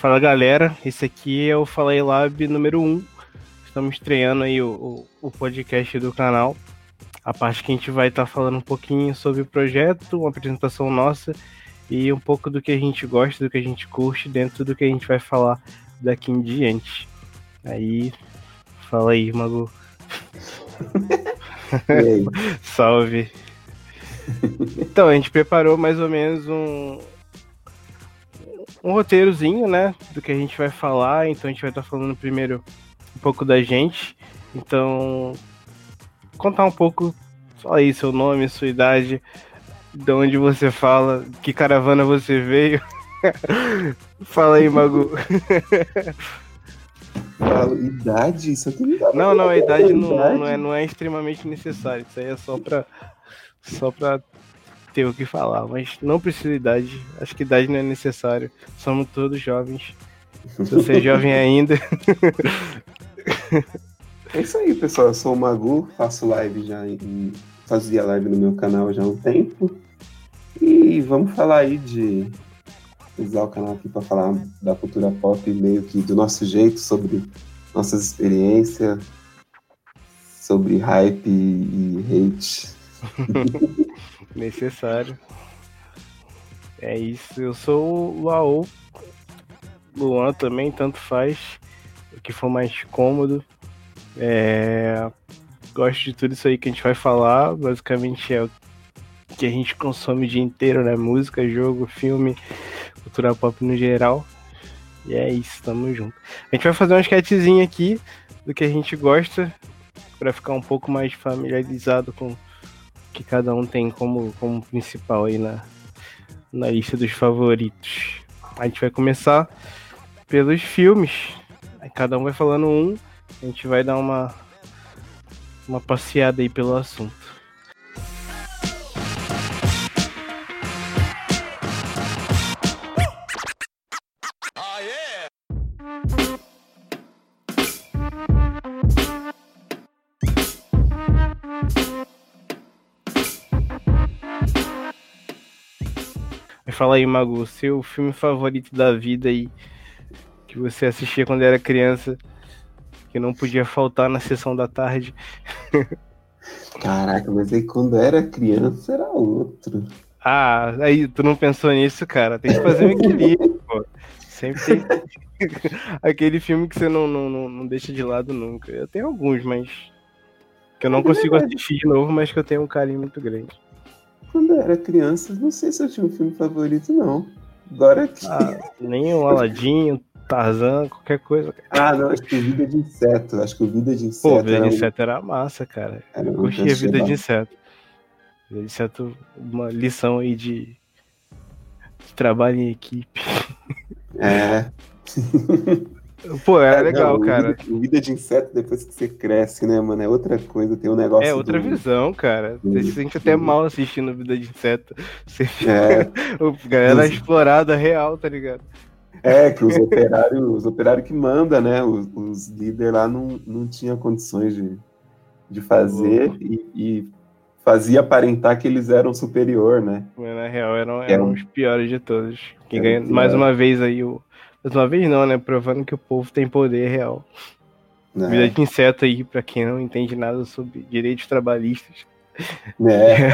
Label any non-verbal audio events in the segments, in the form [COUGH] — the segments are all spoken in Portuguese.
Fala galera, esse aqui é o Falei Lab número 1. Estamos estreando aí o, o, o podcast do canal. A parte que a gente vai estar tá falando um pouquinho sobre o projeto, uma apresentação nossa e um pouco do que a gente gosta, do que a gente curte, dentro do que a gente vai falar daqui em diante. Aí, fala aí, Mago. [LAUGHS] [LAUGHS] Salve. Então, a gente preparou mais ou menos um, um roteirozinho, né, do que a gente vai falar. Então a gente vai estar tá falando primeiro um pouco da gente. Então, contar um pouco, só aí, seu nome, sua idade, de onde você fala, que caravana você veio. [LAUGHS] fala aí, Magu. [LAUGHS] Fala, idade? Isso aqui não dá Não, não, a idade não, não, é, não é extremamente necessário. Isso aí é só pra, só pra ter o que falar, mas não precisa de idade. Acho que idade não é necessário. Somos todos jovens. Se você é [LAUGHS] jovem ainda. é isso aí, pessoal. Eu sou o Magu, faço live já em. Fazia live no meu canal já há um tempo. E vamos falar aí de. Usar o canal aqui para falar da cultura pop, meio que do nosso jeito, sobre nossas experiências, sobre hype e hate. [LAUGHS] Necessário. É isso. Eu sou o Laô. Luan também, tanto faz. O que for mais cômodo. É... Gosto de tudo isso aí que a gente vai falar. Basicamente é o que a gente consome o dia inteiro, né? Música, jogo, filme, cultura pop no geral. E é isso, tamo junto. A gente vai fazer uma sketchzinha aqui do que a gente gosta, para ficar um pouco mais familiarizado com que cada um tem como, como principal aí na, na lista dos favoritos. A gente vai começar pelos filmes. Aí cada um vai falando um. A gente vai dar uma, uma passeada aí pelo assunto. Fala aí, Magu, seu filme favorito da vida aí, que você assistia quando era criança, que não podia faltar na sessão da tarde. [LAUGHS] Caraca, mas aí quando era criança era outro. Ah, aí tu não pensou nisso, cara? Tem que fazer um equilíbrio, pô. Sempre tem [LAUGHS] aquele filme que você não, não, não, não deixa de lado nunca. Eu tenho alguns, mas que eu não consigo assistir de novo, mas que eu tenho um carinho muito grande. Quando eu era criança, não sei se eu tinha um filme favorito, não. Agora que. Ah, nem o Aladinho, Tarzan, qualquer coisa. Ah, não, acho que o Vida de Inseto. Acho que o Vida de Inseto. Pô, Vida de Inseto era massa, cara. Era eu curtia Vida de Inseto. Vida de Inseto, uma lição aí de, de trabalho em equipe. É. [LAUGHS] Pô, era é, legal, não, cara. Vida, vida, de inseto depois que você cresce, né, mano? É outra coisa, tem um negócio. É outra do... visão, cara. Você se sente até mal assistindo Vida de Inseto. Você é. [LAUGHS] o galera os... explorada real, tá ligado? É, que os operários, os operários que mandam, né? Os, os líderes lá não, não tinham condições de, de fazer e, e, fazia aparentar que eles eram superior, né? Mas na real eram, eram, os piores de todos. Quem ganha, mais uma vez aí o mais uma vez não, né? Provando que o povo tem poder real. É. Vida de inseto aí, pra quem não entende nada sobre direitos trabalhistas. É.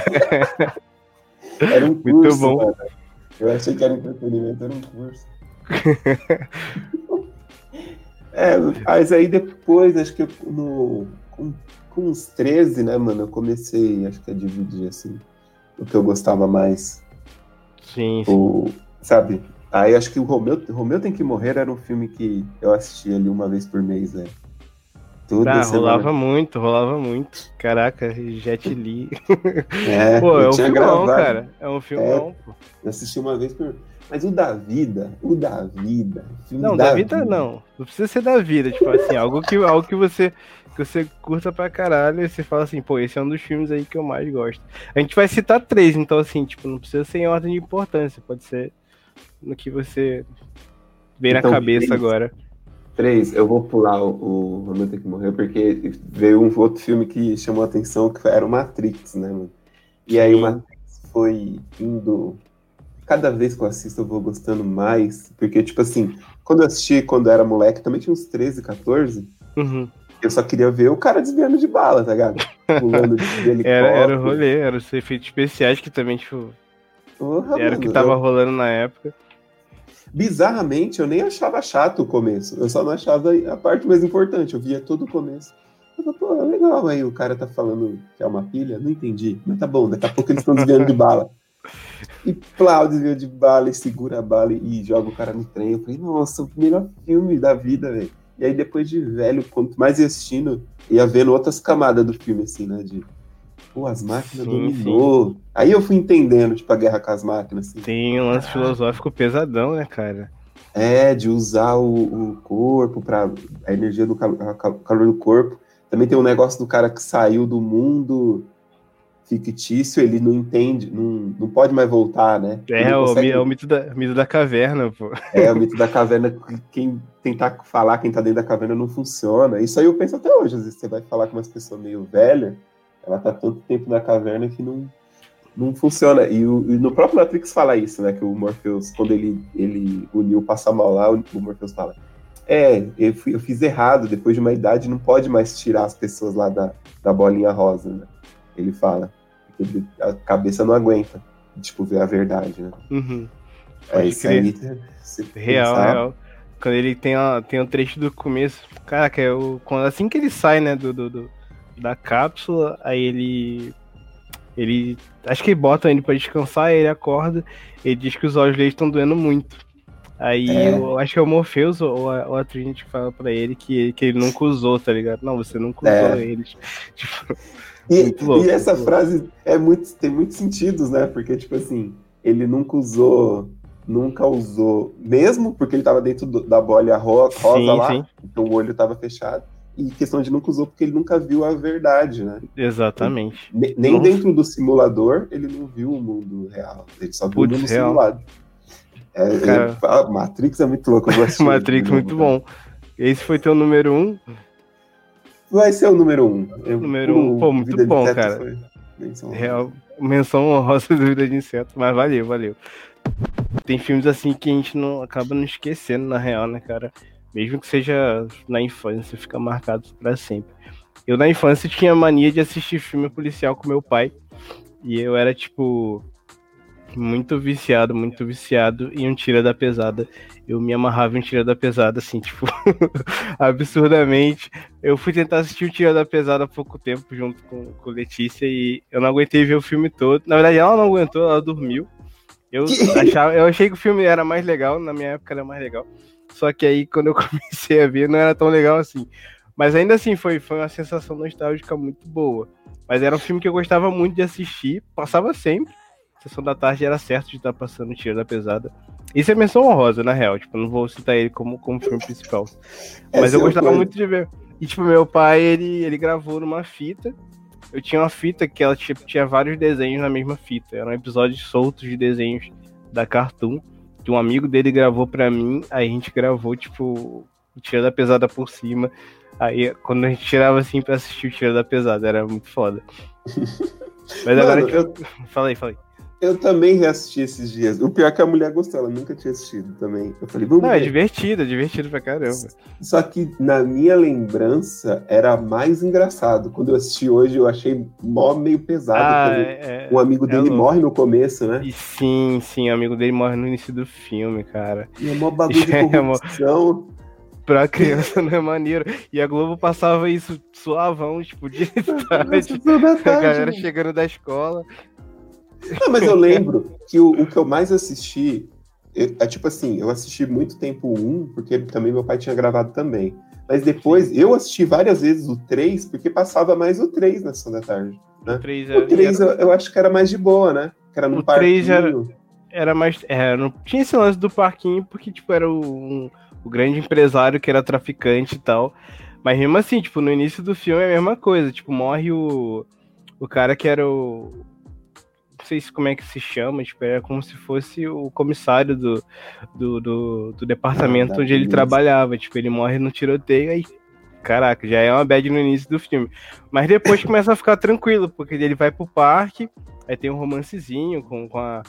[LAUGHS] era um curso, Muito bom. Mano. Eu achei que era entretenimento, era um curso. [LAUGHS] é, mas aí depois, acho que no, com, com uns 13, né, mano, eu comecei, acho que a dividir, assim, o que eu gostava mais. Sim, sim. O, sabe, Aí acho que o Romeu, Romeu Tem Que Morrer era um filme que eu assistia ali uma vez por mês, velho. Tudo ah, rolava muito, rolava muito. Caraca, Jet Li. [LAUGHS] É, pô, é um filmão, cara. É um filmão, é, pô. Eu assisti uma vez por. Mas o da vida, o da vida. não, da, da vida, vida, não. Não precisa ser da vida, tipo assim, algo que, algo que você que você curta pra caralho e você fala assim, pô, esse é um dos filmes aí que eu mais gosto. A gente vai citar três, então assim, tipo, não precisa ser em ordem de importância, pode ser no que você vê então, na cabeça três, agora. Três, eu vou pular o, Romeu Tem Que Morrer, porque veio um outro filme que chamou a atenção, que era o Matrix, né, mano? E aí o Matrix foi indo cada vez que eu assisto eu vou gostando mais. Porque, tipo assim, quando eu assisti quando eu era moleque, também tinha uns 13, 14. Uhum. Eu só queria ver o cara desviando de bala, tá ligado? [LAUGHS] Pulando de helicóptero. Era, era o rolê, era os efeitos especiais que também, tipo, Porra, era o que tava eu- rolando na época. Bizarramente, eu nem achava chato o começo. Eu só não achava a parte mais importante. Eu via todo o começo. Eu falei, pô, legal. Aí o cara tá falando que é uma pilha. Não entendi. Mas tá bom, daqui a pouco eles estão desviando de bala. E plau, desvia de bala e segura a bala e joga o cara no trem. Eu falei, nossa, o melhor filme da vida, velho. E aí depois de velho, quanto mais assistindo, ia vendo outras camadas do filme, assim, né? De, pô, as máquinas Sim, dominou. Aí eu fui entendendo, tipo, a guerra com as máquinas, assim. Tem um lance Ah. filosófico pesadão, né, cara? É, de usar o, o corpo para a energia do cal- a cal- calor do corpo. Também tem um negócio do cara que saiu do mundo fictício, ele não entende, não, não pode mais voltar, né? É, o, consegue- é o mito, da, mito da caverna, pô. é o mito da caverna, que quem tentar falar quem tá dentro da caverna não funciona. Isso aí eu penso até hoje, às vezes você vai falar com umas pessoas meio velha, ela tá tanto tempo na caverna que não, não funciona. E, o- e no próprio Matrix fala isso, né? Que o Morpheus, quando ele, ele uniu passa mal lá, o o Morpheus fala. É, eu, fui- eu fiz errado, depois de uma idade não pode mais tirar as pessoas lá da, da bolinha rosa, né? Ele fala. Ele- a cabeça não aguenta, tipo, ver a verdade, né? Uhum. É Pode isso aí. Real, pensar- real. Quando ele tem, ó, tem um trecho do começo. Caraca, é o, quando, assim que ele sai, né, do, do, do- da cápsula, aí ele. Ele. Acho que botam ele pra descansar, aí ele acorda, ele diz que os olhos dele estão doendo muito. Aí É. eu acho que é o Morpheus ou a, ou a Trinity que fala pra ele que, que ele nunca usou, tá ligado? Não, você nunca usou É. eles. [LAUGHS] Tipo, E, louco, e essa frase é muito, tem muitos sentidos, né? Porque, tipo assim, ele nunca usou, nunca usou, mesmo porque ele tava dentro do- da bolha ro- rosa Sim, lá, sim. então o olho tava fechado. E questão de nunca usou porque ele nunca viu a verdade, né? exatamente. Ne- Nem Nossa. dentro do simulador ele não viu o mundo real. Ele só viu o mundo real. simulado. É, Cara. ele fala- Matrix é muito louco. [LAUGHS] Matrix, muito cara. bom. Esse foi teu número um. Vai ser o número um. Eu- Número um, pô, muito bom, cara. foi menção. Real, menção honrosa do Vida de Inseto, mas valeu, valeu. Tem filmes assim que a gente não acaba não esquecendo, na real, né, cara? Mesmo que seja na infância, fica marcado pra sempre. Eu na infância tinha mania de assistir filme policial com meu pai. E eu era, tipo, muito viciado, muito viciado em um tira da pesada. Eu me amarrava em um tira da pesada, assim, [LAUGHS] tipo, absurdamente. Eu fui tentar assistir o Tira da Pesada há pouco tempo, junto com, com Letícia, e eu não aguentei ver o filme todo. Na verdade, ela não aguentou, ela dormiu. Eu, [LAUGHS] achava, eu achei que o filme era mais legal, na minha época era mais legal. Só que aí, quando eu [LAUGHS] comecei a ver, não era tão legal assim. Mas ainda assim, foi, foi uma sensação nostálgica muito boa. Mas era um filme que eu gostava muito de assistir, passava sempre. Sessão da tarde era certo de estar passando o Tira da Pesada. Isso é menção honrosa, na real. Tipo, não vou citar ele como, como filme principal. Mas Essa eu é gostava muito de ver. E, tipo, meu pai, ele, ele gravou numa fita. Eu tinha uma fita que ela tipo, tinha vários desenhos na mesma fita. Eram episódios soltos de desenhos da Cartoon. Que um amigo dele gravou pra mim. Aí a gente gravou, tipo, o Tira da Pesada por cima. Aí, quando a gente tirava assim pra assistir o Tira da Pesada, era muito foda. [LAUGHS] Mas agora, Mano, tipo, fala aí, fala aí. Eu também reassisti esses dias. O pior é que a mulher gostou, ela nunca tinha assistido também. Eu falei, vamos Não, é ver. divertido, é divertido pra caramba. Só que na minha lembrança era mais engraçado. Quando eu assisti hoje, eu achei mó meio pesado. Ah, quando é, um amigo é dele louco. morre no começo, né? E sim, sim, o amigo dele morre no início do filme, cara. E é mó bagulho de [LAUGHS] É, corrupção. Pra criança não é maneiro. E a Globo passava isso suavão, tipo, de [LAUGHS] tarde. A galera chegando da escola. Não, mas eu lembro que o, o que eu mais assisti eu- é tipo assim, eu assisti muito tempo o 1, porque também meu pai tinha gravado também. Mas depois eu assisti várias vezes o 3, porque passava mais o 3 na sessão da tarde. Né? O 3 O 3 eu, era, eu acho que era mais de boa, né? Que era no O parquinho. era- era mais. Era, não tinha esse lance do parquinho, porque, tipo, era o, um- o grande empresário que era traficante e tal. Mas mesmo assim, tipo, no início do filme é a mesma coisa. Tipo, morre o, o cara que era o. Não sei se como é que se chama, tipo, era como se fosse o comissário do, do, do, do departamento Ah, da onde ele trabalhava. Tipo, ele morre no tiroteio aí. Caraca, já é uma bad no início do filme. Mas depois [COUGHS] começa a ficar tranquilo, porque ele vai pro parque, aí tem um romancezinho com, com, a,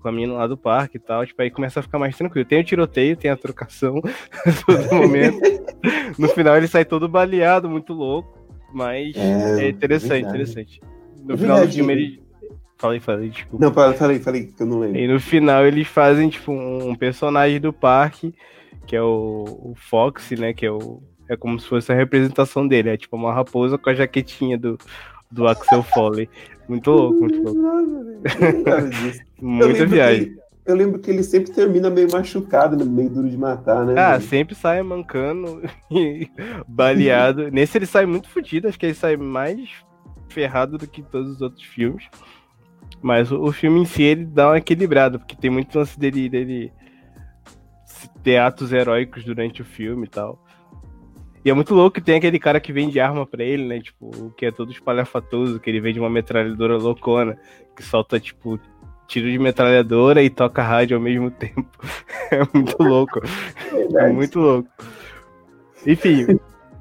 com a menina lá do parque e tal, tipo, aí começa a ficar mais tranquilo. Tem o tiroteio, tem a trocação [LAUGHS] todo momento. no final ele sai todo baleado, muito louco, mas é, é interessante, verdade. interessante. No final do filme ele Falei, falei, desculpa. Não, falei, falei, que eu não lembro. E no final eles fazem, tipo, um personagem do parque, que é o, o Fox, né? Que é o. É como se fosse a representação dele. É tipo uma raposa com a jaquetinha do, do Axel Foley. Muito louco, muito louco. [LAUGHS] Muita viagem. Que, eu lembro que ele sempre termina meio machucado, meio duro de matar, né? Ah, sempre sai mancando [LAUGHS] e baleado. [LAUGHS] Nesse ele sai muito fodido, acho que ele sai mais ferrado do que todos os outros filmes. Mas o, o, filme em si, ele dá uma equilibrada, porque tem muito lance dele, dele ter atos heróicos durante o filme e tal. E é muito louco que tem aquele cara que vende arma para ele, né? Tipo, que é todo espalhafatoso, que ele vende uma metralhadora loucona, que solta, tipo, tiro de metralhadora e toca rádio ao mesmo [LAUGHS] tempo. é muito louco. É muito louco. Enfim,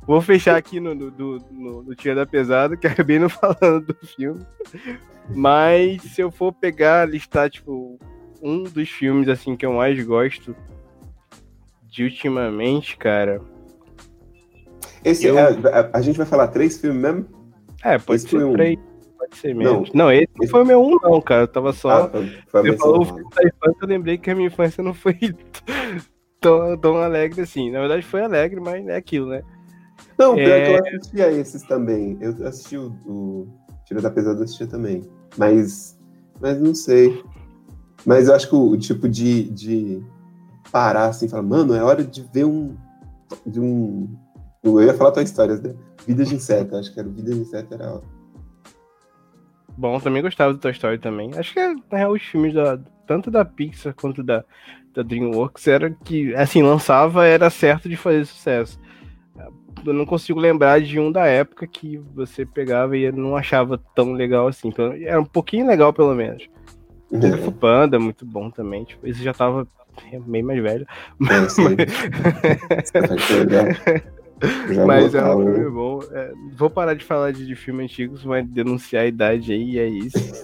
vou fechar aqui no, no, no, no Tia da Pesada, que acabei não [LAUGHS] falando do filme. Mas se eu for pegar, listar, tipo, um dos filmes, assim, que eu mais gosto de ultimamente, cara. Esse eu... é, a, a, gente vai falar três filmes mesmo? É, pode esse ser um. três. Pode ser mesmo. Não, não esse não foi o meu um, não, cara. Eu tava só. Ah, foi, foi Você falou o filme da infância, eu lembrei que a minha infância não foi [LAUGHS] tão, tão alegre assim. Na verdade, foi alegre, mas é aquilo, né? Não, pior é... que eu assistia esses também. Eu assisti o, o Tira da Pesada, eu assistia também. Mas, mas não sei. Mas eu acho que o, o tipo de, de parar assim, falar, mano, é hora de ver um. De um. Eu ia falar tua história, né? Vida de inseto, acho que era Vida de inseto era hora. Bom, também gostava do Toy Story também. Acho que, na real, os filmes da, tanto da Pixar quanto da, da DreamWorks era que, assim, lançava, era certo de fazer sucesso eu não consigo lembrar de um da época que você pegava e não achava tão legal assim. Era um pouquinho legal, pelo menos. O Kung Panda, muito bom também. Tipo, esse já tava meio mais velho. Mas, [LAUGHS] mas é um filme bom. É, vou parar de falar de, de filmes antigos, mas denunciar a idade aí, é isso.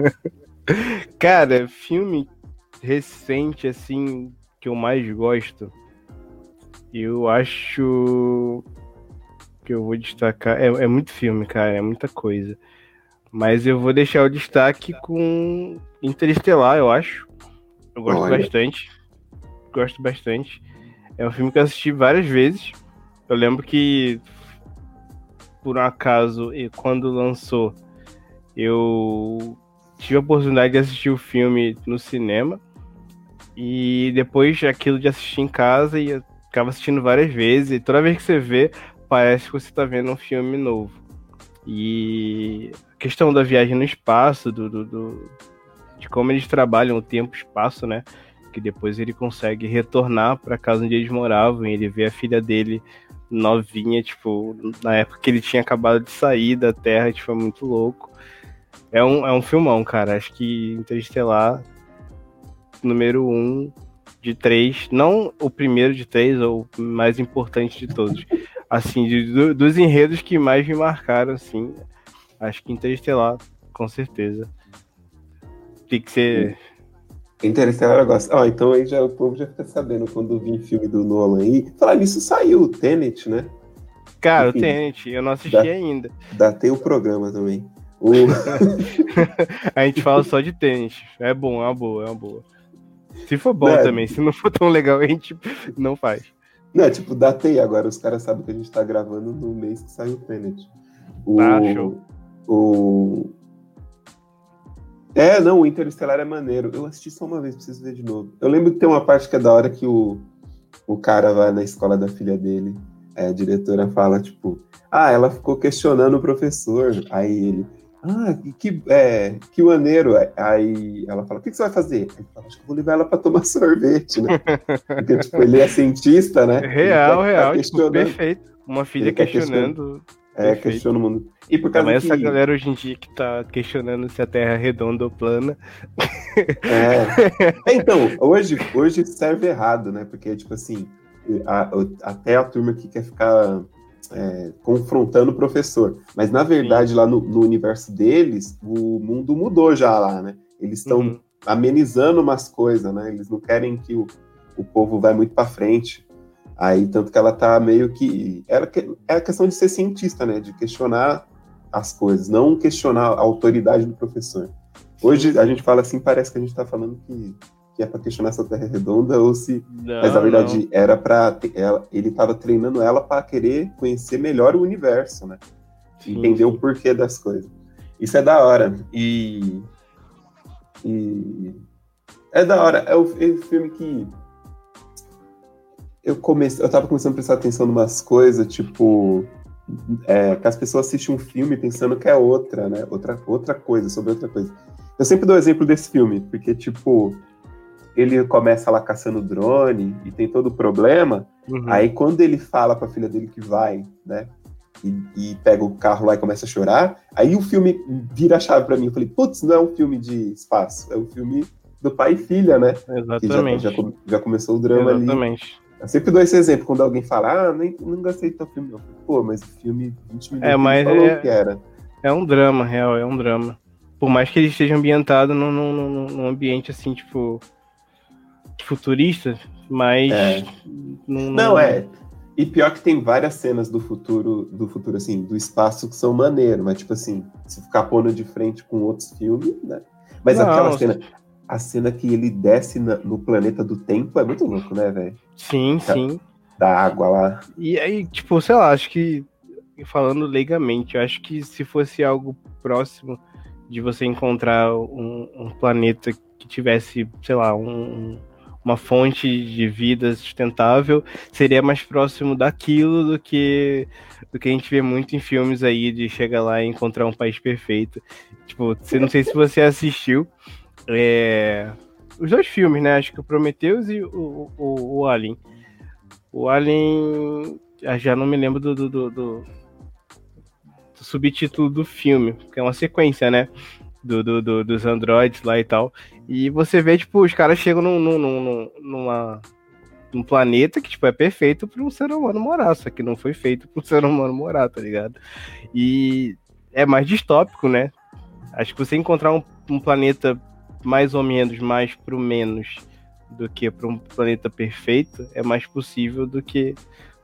[LAUGHS] Cara, filme recente, assim, que eu mais gosto eu acho que eu vou destacar. É, é muito filme, cara, é muita coisa. Mas eu vou deixar o destaque com Interestelar, eu acho. Eu gosto Olha. bastante. Gosto bastante. É um filme que eu assisti várias vezes. Eu lembro que, por um acaso, quando lançou, eu tive a oportunidade de assistir o filme no cinema. E depois aquilo de assistir em casa e ficava assistindo várias vezes, e toda vez que você vê, parece que você está vendo um filme novo. E a questão da viagem no espaço, do, do, do de como eles trabalham o tempo espaço, né? Que depois ele consegue retornar para casa onde eles moravam e ele vê a filha dele novinha, tipo, na época que ele tinha acabado de sair da Terra, tipo, é muito louco. É um, é um filmão, cara. Acho que Interestelar, número um, de três, não o primeiro de três, ou o mais importante de todos. Assim, de, do, dos enredos que mais me marcaram, assim, acho que Interestelar, com certeza. Tem que ser. Interestelar eu gosto. Ah, então aí já, o povo já fica sabendo quando vir filme do Nolan aí. Falar nisso saiu o Tenet, né? Cara, Enfim, o Tenet, eu não assisti dá, ainda. Datei o programa também. O... [LAUGHS] a gente fala só de Tenet. É bom, é uma boa, é uma boa. Se for bom né? também, se não for tão legal, a gente não faz. Não, é tipo, datei agora, os caras sabem que a gente tá gravando no mês que saiu o Tenet. O, ah, show. O... É, não, o Interestelar é maneiro. Eu assisti só uma vez, preciso ver de novo. Eu lembro que tem uma parte que é da hora que o, o cara vai na escola da filha dele, a diretora fala, tipo, ah, ela ficou questionando o professor. Aí ele, ah, que, é, que maneiro. Aí ela fala, o que, que você vai fazer? Ele fala, acho que vou levar ela para tomar [LAUGHS] sorvete, né? Porque, tipo, ele é cientista, né? Real, real, tipo, perfeito. Uma filha questionando. É, questiona o mundo. E por causa Mas que... essa galera hoje em dia que tá questionando se a Terra é redonda ou plana. É. [LAUGHS] então, hoje, hoje serve errado, né? Porque, tipo assim, a, até a turma que quer ficar é, confrontando o professor. Mas, na verdade, Sim. lá no, no, universo deles, o mundo mudou já lá, né? Eles estão uhum. amenizando umas coisas, né? Eles não querem que o, o povo vá muito para frente. Aí, tanto que ela tá meio que. Era, é a questão de ser cientista, né? De questionar as coisas, não questionar a autoridade do professor. Hoje a gente fala assim, parece que a gente está falando que, que é para questionar se a Terra é redonda ou se. Não, mas na verdade não. era para. Ele estava treinando ela para querer conhecer melhor o universo, né? Sim. Entender o porquê das coisas. Isso é da hora. E. E. É da hora. É o, é o filme que. Eu comecei. Eu tava começando a prestar atenção em umas coisas, tipo é, que as pessoas assistem um filme pensando que é outra, né? Outra, outra coisa, sobre outra coisa. Eu sempre dou exemplo desse filme, porque, tipo, ele começa lá caçando drone e tem todo o problema. Uhum. Aí, quando ele fala pra filha dele que vai, né? E, e, pega o carro lá e começa a chorar, aí o filme vira a chave pra mim. Eu falei, putz, não é um filme de espaço, é um filme do pai e filha, né? Exatamente. Já, já, já, começou o drama Exatamente. ali. Exatamente. Eu sempre dou esse exemplo, quando alguém fala, ah, nem, não gostei do teu filme, não. Pô, mas o filme 20 minutos é, mas falou é, que era. É um drama, real, é um drama. Por mais que ele esteja ambientado num, num, num ambiente assim, tipo. Futurista, mas. É. Não, não, é. E pior que tem várias cenas do futuro, do futuro, assim, do espaço que são maneiras, mas tipo assim, se ficar pondo de frente com outros filmes, né? Mas não, aquela cena a cena que ele desce na, no planeta do tempo é muito louco, né, velho? Sim, da, sim. Da água lá. E aí, tipo, sei lá, acho que, falando leigamente, eu acho que se fosse algo próximo de você encontrar um, um planeta que tivesse, sei lá, um, uma fonte de vida sustentável, seria mais próximo daquilo do que do que a gente vê muito em filmes aí de chegar lá e encontrar um país perfeito. Tipo, não sei se você assistiu, é, os dois filmes, né? Acho que o Prometheus e o, o, o Alien. O Alien. Já não me lembro do, do, do, do, subtítulo do filme, que é uma sequência, né? Do, do, do, dos androids lá e tal. E você vê, tipo, os caras chegam num, num, num, numa, num planeta que, tipo, é perfeito para um ser humano morar, só que não foi feito para um [LAUGHS] ser humano morar, tá ligado? E é mais distópico, né? Acho que você encontrar um, um planeta mais ou menos mais pro menos do que para um planeta perfeito é mais possível do que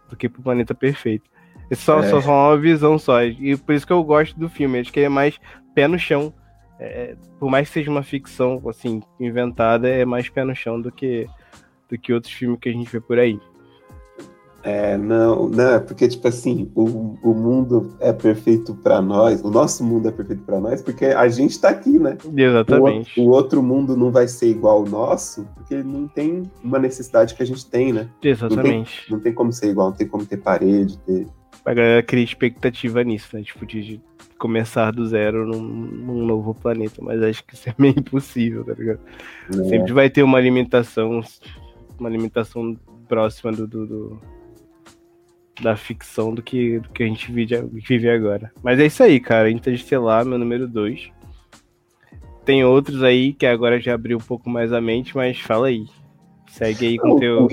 do que para o planeta perfeito. É só, é. só uma visão só. E por isso que eu gosto do filme. Acho que é mais pé no chão. É, por mais que seja uma ficção assim inventada, é mais pé no chão do que do que outros filmes que a gente vê por aí. É, não, não, é porque, tipo assim, o, o mundo é perfeito para nós, o nosso mundo é perfeito para nós, porque a gente tá aqui, né? Exatamente. O, o, outro mundo não vai ser igual ao nosso, porque não tem uma necessidade que a gente tem, né? Exatamente. Não tem, não tem como ser igual, não tem como ter parede, ter. A galera cria expectativa nisso, né? Tipo, de começar do zero num, num novo planeta, mas acho que isso é meio impossível, tá ligado? É. Sempre vai ter uma alimentação, uma alimentação próxima do, do, do da ficção do que, do que a gente vive, vive agora. Mas é isso aí, cara. Interestelar, meu número 2. Tem outros aí que agora já abriu um pouco mais a mente, mas fala aí. Segue aí com o teu.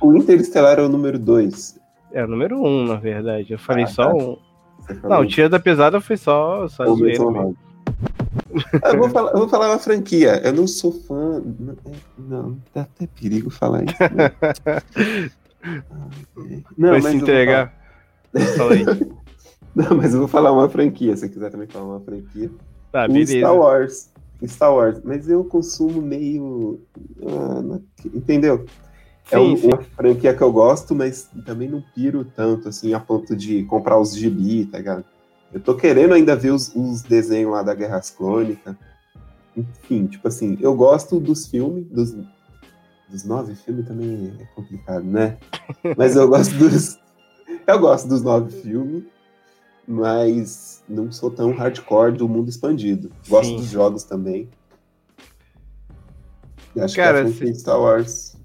O Interestelar é o número 2. É o número 1, um, na verdade. Eu falei ah, só tá. um. Não, o Tira da Pesada foi só, só zoeira eu, vou falar, eu vou falar uma franquia. Eu não sou fã. Não, não dá até perigo falar isso. Né? [LAUGHS] Não, Vai se entregar. Fala aí. [LAUGHS] Não, mas eu vou falar uma franquia, se quiser também falar uma franquia. Tá, beleza. Star Wars. Star Wars. Mas eu consumo meio. Ah, entendeu? É sim, é uma franquia que eu gosto, mas também não piro tanto, assim, a ponto de comprar os gibi, tá ligado? Eu tô querendo ainda ver os, os desenhos lá da Guerras Clônicas. Enfim, tipo assim, eu gosto dos filmes, dos, dos nove filmes também é complicado, né? [LAUGHS] Mas eu gosto dos. Eu gosto dos nove filmes, mas não sou tão hardcore do mundo expandido. Gosto Sim. dos jogos também. E acho Cara, que é Star Wars.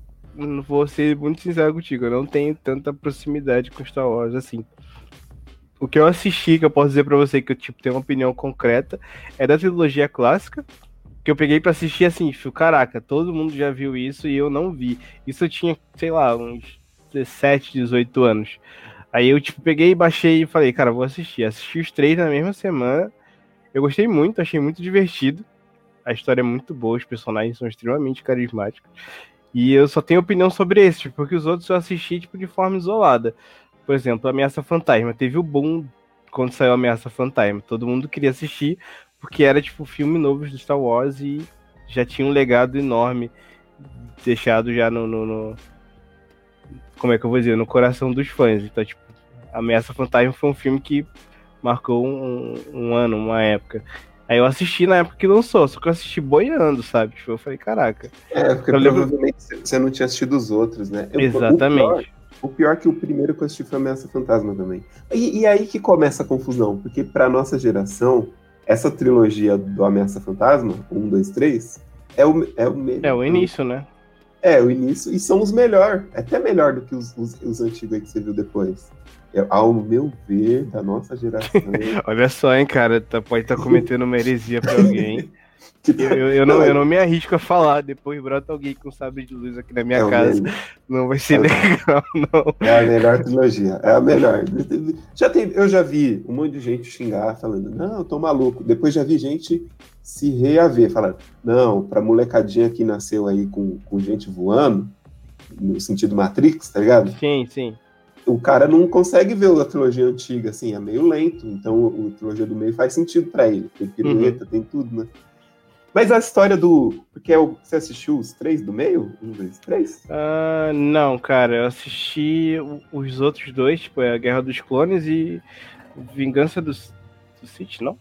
Vou ser muito sincero contigo, eu não tenho tanta proximidade com Star Wars assim. O que eu assisti, que eu posso dizer para você que eu tipo, tenho uma opinião concreta, é da trilogia clássica, que eu peguei para assistir assim, fio, caraca, todo mundo já viu isso e eu não vi. Isso eu tinha, sei lá, uns 17, 18 anos. Aí eu, tipo, peguei, baixei e falei, cara, vou assistir. Assisti os três na mesma semana. Eu gostei muito, achei muito divertido. a história é muito boa, os personagens são extremamente carismáticos. E eu só tenho opinião sobre esses, porque os outros eu assisti tipo, de forma isolada. Por exemplo, Ameaça Fantasma. Teve o boom quando saiu Ameaça Fantasma. Todo mundo queria assistir, porque era tipo filme novo do Star Wars e já tinha um legado enorme deixado já no, no, no, Como é que eu vou dizer? No coração dos fãs. Então, tipo, Ameaça Fantasma foi um filme que marcou um, um ano, uma época. Aí eu assisti na época que lançou, só que eu assisti boiando, sabe? Tipo, eu falei, caraca. É, porque provavelmente lembro... você não tinha assistido os outros, né? Eu, Exatamente. O pior, o pior, é que o primeiro que eu assisti foi Ameaça Fantasma também. E, e aí que começa a confusão, porque pra nossa geração, essa trilogia do Ameaça Fantasma, 1, 2, 3, é o, é o melhor. É o início, né? É, o início, e são os melhores. Até melhor do que os, os, os antigos aí que você viu depois ao meu ver, da nossa geração. [LAUGHS] Olha só, hein, cara, tá, pode estar tá cometendo uma heresia pra alguém. [LAUGHS] Eu, eu, eu, não, eu não me arrisco a falar, depois brota alguém com sabre de luz aqui na minha é casa. Não vai ser é legal, [LAUGHS] não. É a melhor trilogia, é a melhor. Já tem, eu já vi um monte de gente xingar, falando, não, eu tô maluco. Depois já vi gente se reaver, falando, não, pra molecadinha que nasceu aí com, com gente voando, no sentido Matrix, tá ligado? Sim, sim o cara não consegue ver a trilogia antiga, assim, é meio lento. Então a trilogia do meio faz sentido para ele. Tem pirueta, uhum. tem tudo, né? Mas a história do. Porque é o... você assistiu os três do meio? Um, dois, três? Uh, não, cara, eu assisti os outros dois, tipo, é a Guerra dos Clones e Vingança do, do Sith, não?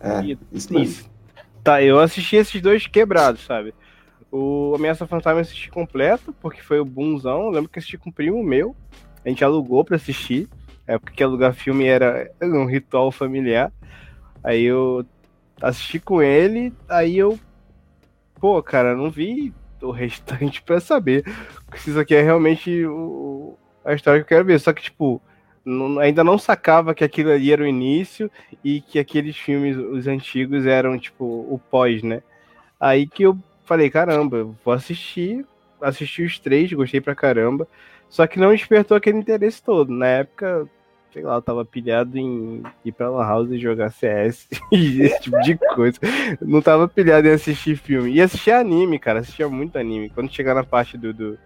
É, e... isso mesmo. Tá, eu assisti esses dois quebrados, sabe? O Ameaça Fantasma eu assisti completo, porque foi o boomzão. Eu lembro que assisti com um primo meu. A gente alugou para assistir. É porque alugar filme era [LAUGHS] um ritual familiar. Aí eu assisti com ele, aí eu. Pô, cara, não vi o restante [LAUGHS] para saber se isso aqui é realmente o, a história que eu quero ver. Só que, tipo, não, ainda não sacava que aquilo ali era o início e que aqueles filmes, os antigos, eram, tipo, o pós, né? Aí que eu falei, caramba, vou assistir. Assisti os três, gostei pra caramba. Só que não despertou aquele interesse todo. Na época, sei lá, eu tava pilhado em ir pra Lan House e jogar CS [LAUGHS] e esse tipo de coisa. Não tava pilhado em assistir filme. E assistir anime, cara. Assistia muito anime. Quando chegar na parte do, do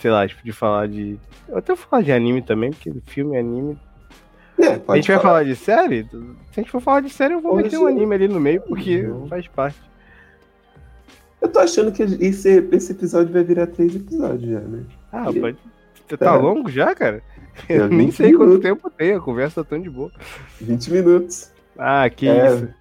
sei lá, tipo, de falar de. Eu até vou falar de anime também, porque filme e anime. É, a gente falar. vai falar de série? Se a gente for falar de série, eu vou Pode meter um anime ali no meio, porque não. faz parte. Eu tô achando que esse, esse episódio vai virar três episódios já, né? Ah, pode. Tá é. longo já, cara? Eu [LAUGHS] nem sei minutos. quanto tempo tem, a conversa tá tão de boa. 20 minutos. Ah, que é. isso.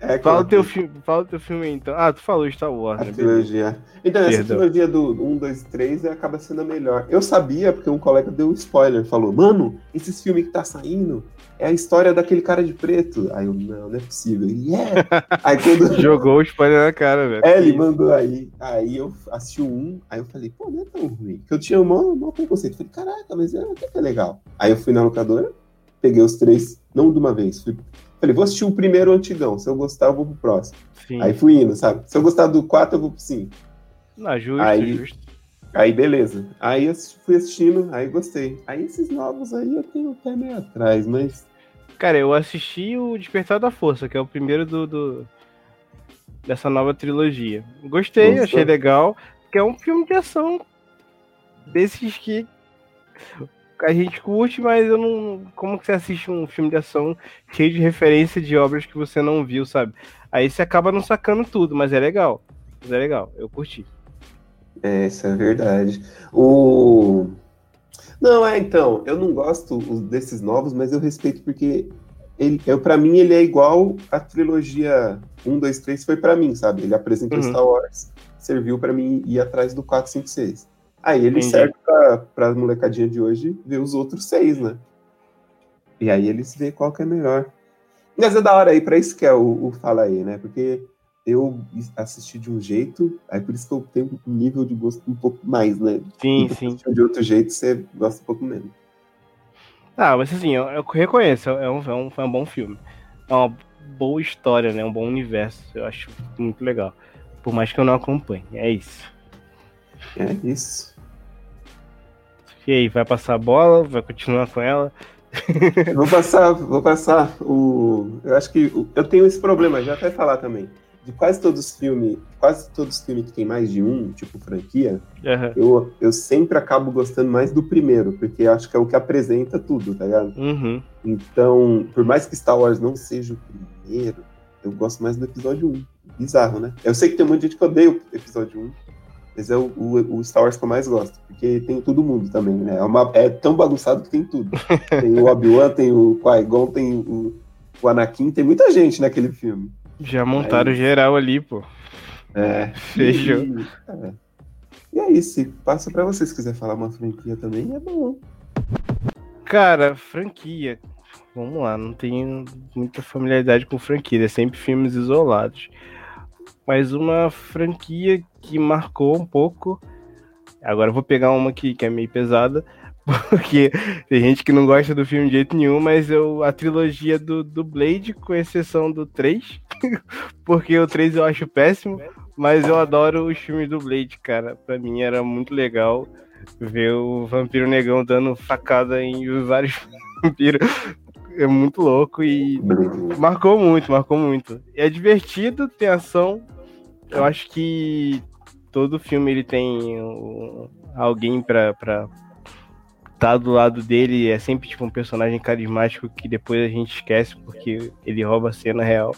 É, fala, o teu filme, fala o teu filme então. Ah, tu falou Star Wars, a né? Trilogia. Então, Perdão. essa trilogia do 1, 2 3 acaba sendo a melhor. Eu sabia, porque um colega deu um spoiler, falou, mano, esses filmes que tá saindo é a história daquele cara de preto. Aí eu, não, não é possível. Ele, é. Aí quando... [LAUGHS] Jogou o spoiler na cara, velho. É, ele mandou aí. Aí eu assisti o um, aí eu falei, pô, não é tão ruim. Porque eu tinha um maior preconceito. Falei, caraca, mas é, até que é legal. Aí eu fui na locadora, peguei os três, não de uma vez, fui Falei, vou assistir o primeiro antigão. Se eu gostar, eu vou pro próximo. Sim. Aí fui indo, sabe? Se eu gostar do 4, eu vou pro 5. Não, justo, aí, justo. Aí, beleza. Aí fui assistindo, aí gostei. Aí esses novos aí eu tenho até meio atrás, mas. Cara, eu assisti o Despertar da Força, que é o primeiro do, do... dessa nova trilogia. Gostei, Gostou? achei legal, que é um filme de ação desses que a gente curte, mas eu não. Como que você assiste um filme de ação cheio de referência de obras que você não viu, sabe? Aí você acaba não sacando tudo, mas é legal. Mas é legal, eu curti. É, isso é verdade. O. Não, é, então, eu não gosto desses novos, mas eu respeito porque ele, eu, pra mim ele é igual a trilogia 1, 2, 3 foi para mim, sabe? Ele apresentou uhum. Star Wars, serviu para mim ir atrás do 4, 5, 6. Aí ele Entendi. serve pra, pra molecadinha de hoje ver os outros seis, né? E aí eles vê qual que é melhor. Mas é da hora aí, pra isso que é o, o Fala aí, né? Porque eu assisti de um jeito, aí por isso que eu tenho um nível de gosto um pouco mais, né? Sim, sim. De outro jeito, você gosta um pouco menos. Ah, mas assim, eu, eu reconheço, é um, é, um, é um bom filme. É uma boa história, né? Um bom universo. Eu acho muito legal. Por mais que eu não acompanhe. É isso. É isso. E aí, vai passar a bola? Vai continuar com ela? [LAUGHS] vou passar, vou passar o. Eu acho que eu tenho esse problema, já até falar também. de quase todos os filmes, quase todos os filmes que tem mais de um, tipo franquia, uhum. eu, eu sempre acabo gostando mais do primeiro, porque acho que é o que apresenta tudo, tá ligado? Uhum. Então, por mais que Star Wars não seja o primeiro, eu gosto mais do episódio 1. Bizarro, né? Eu sei que tem muita gente que odeia o episódio 1, mas é o, o, o, Star Wars que eu mais gosto, porque tem todo mundo também, né? É, uma, é tão bagunçado que tem tudo. [LAUGHS] tem o Obi-Wan, tem o Qui-Gon, tem o, o Anakin, tem muita gente naquele filme. Já montaram Aí, geral ali, pô. É. Fechou. E é, e é isso. Passa pra vocês se quiser falar uma franquia também, é bom. Cara, franquia. Vamos lá, não tenho muita familiaridade com franquia, é sempre filmes isolados. Mas uma franquia que marcou um pouco. Agora eu vou pegar uma que, que é meio pesada, [LAUGHS] porque tem gente que não gosta do filme de jeito nenhum, mas eu a trilogia do, do Blade, com exceção do 3, [LAUGHS] porque o 3 eu acho péssimo, mas eu adoro os filmes do Blade, cara. Pra mim era muito legal ver o Vampiro Negão dando facada em vários [LAUGHS] vampiros. É muito louco e marcou muito, marcou muito. É divertido, tem ação. Eu acho que todo filme ele tem alguém pra, pra tá do lado dele é sempre tipo um personagem carismático que depois a gente esquece porque ele rouba a cena real.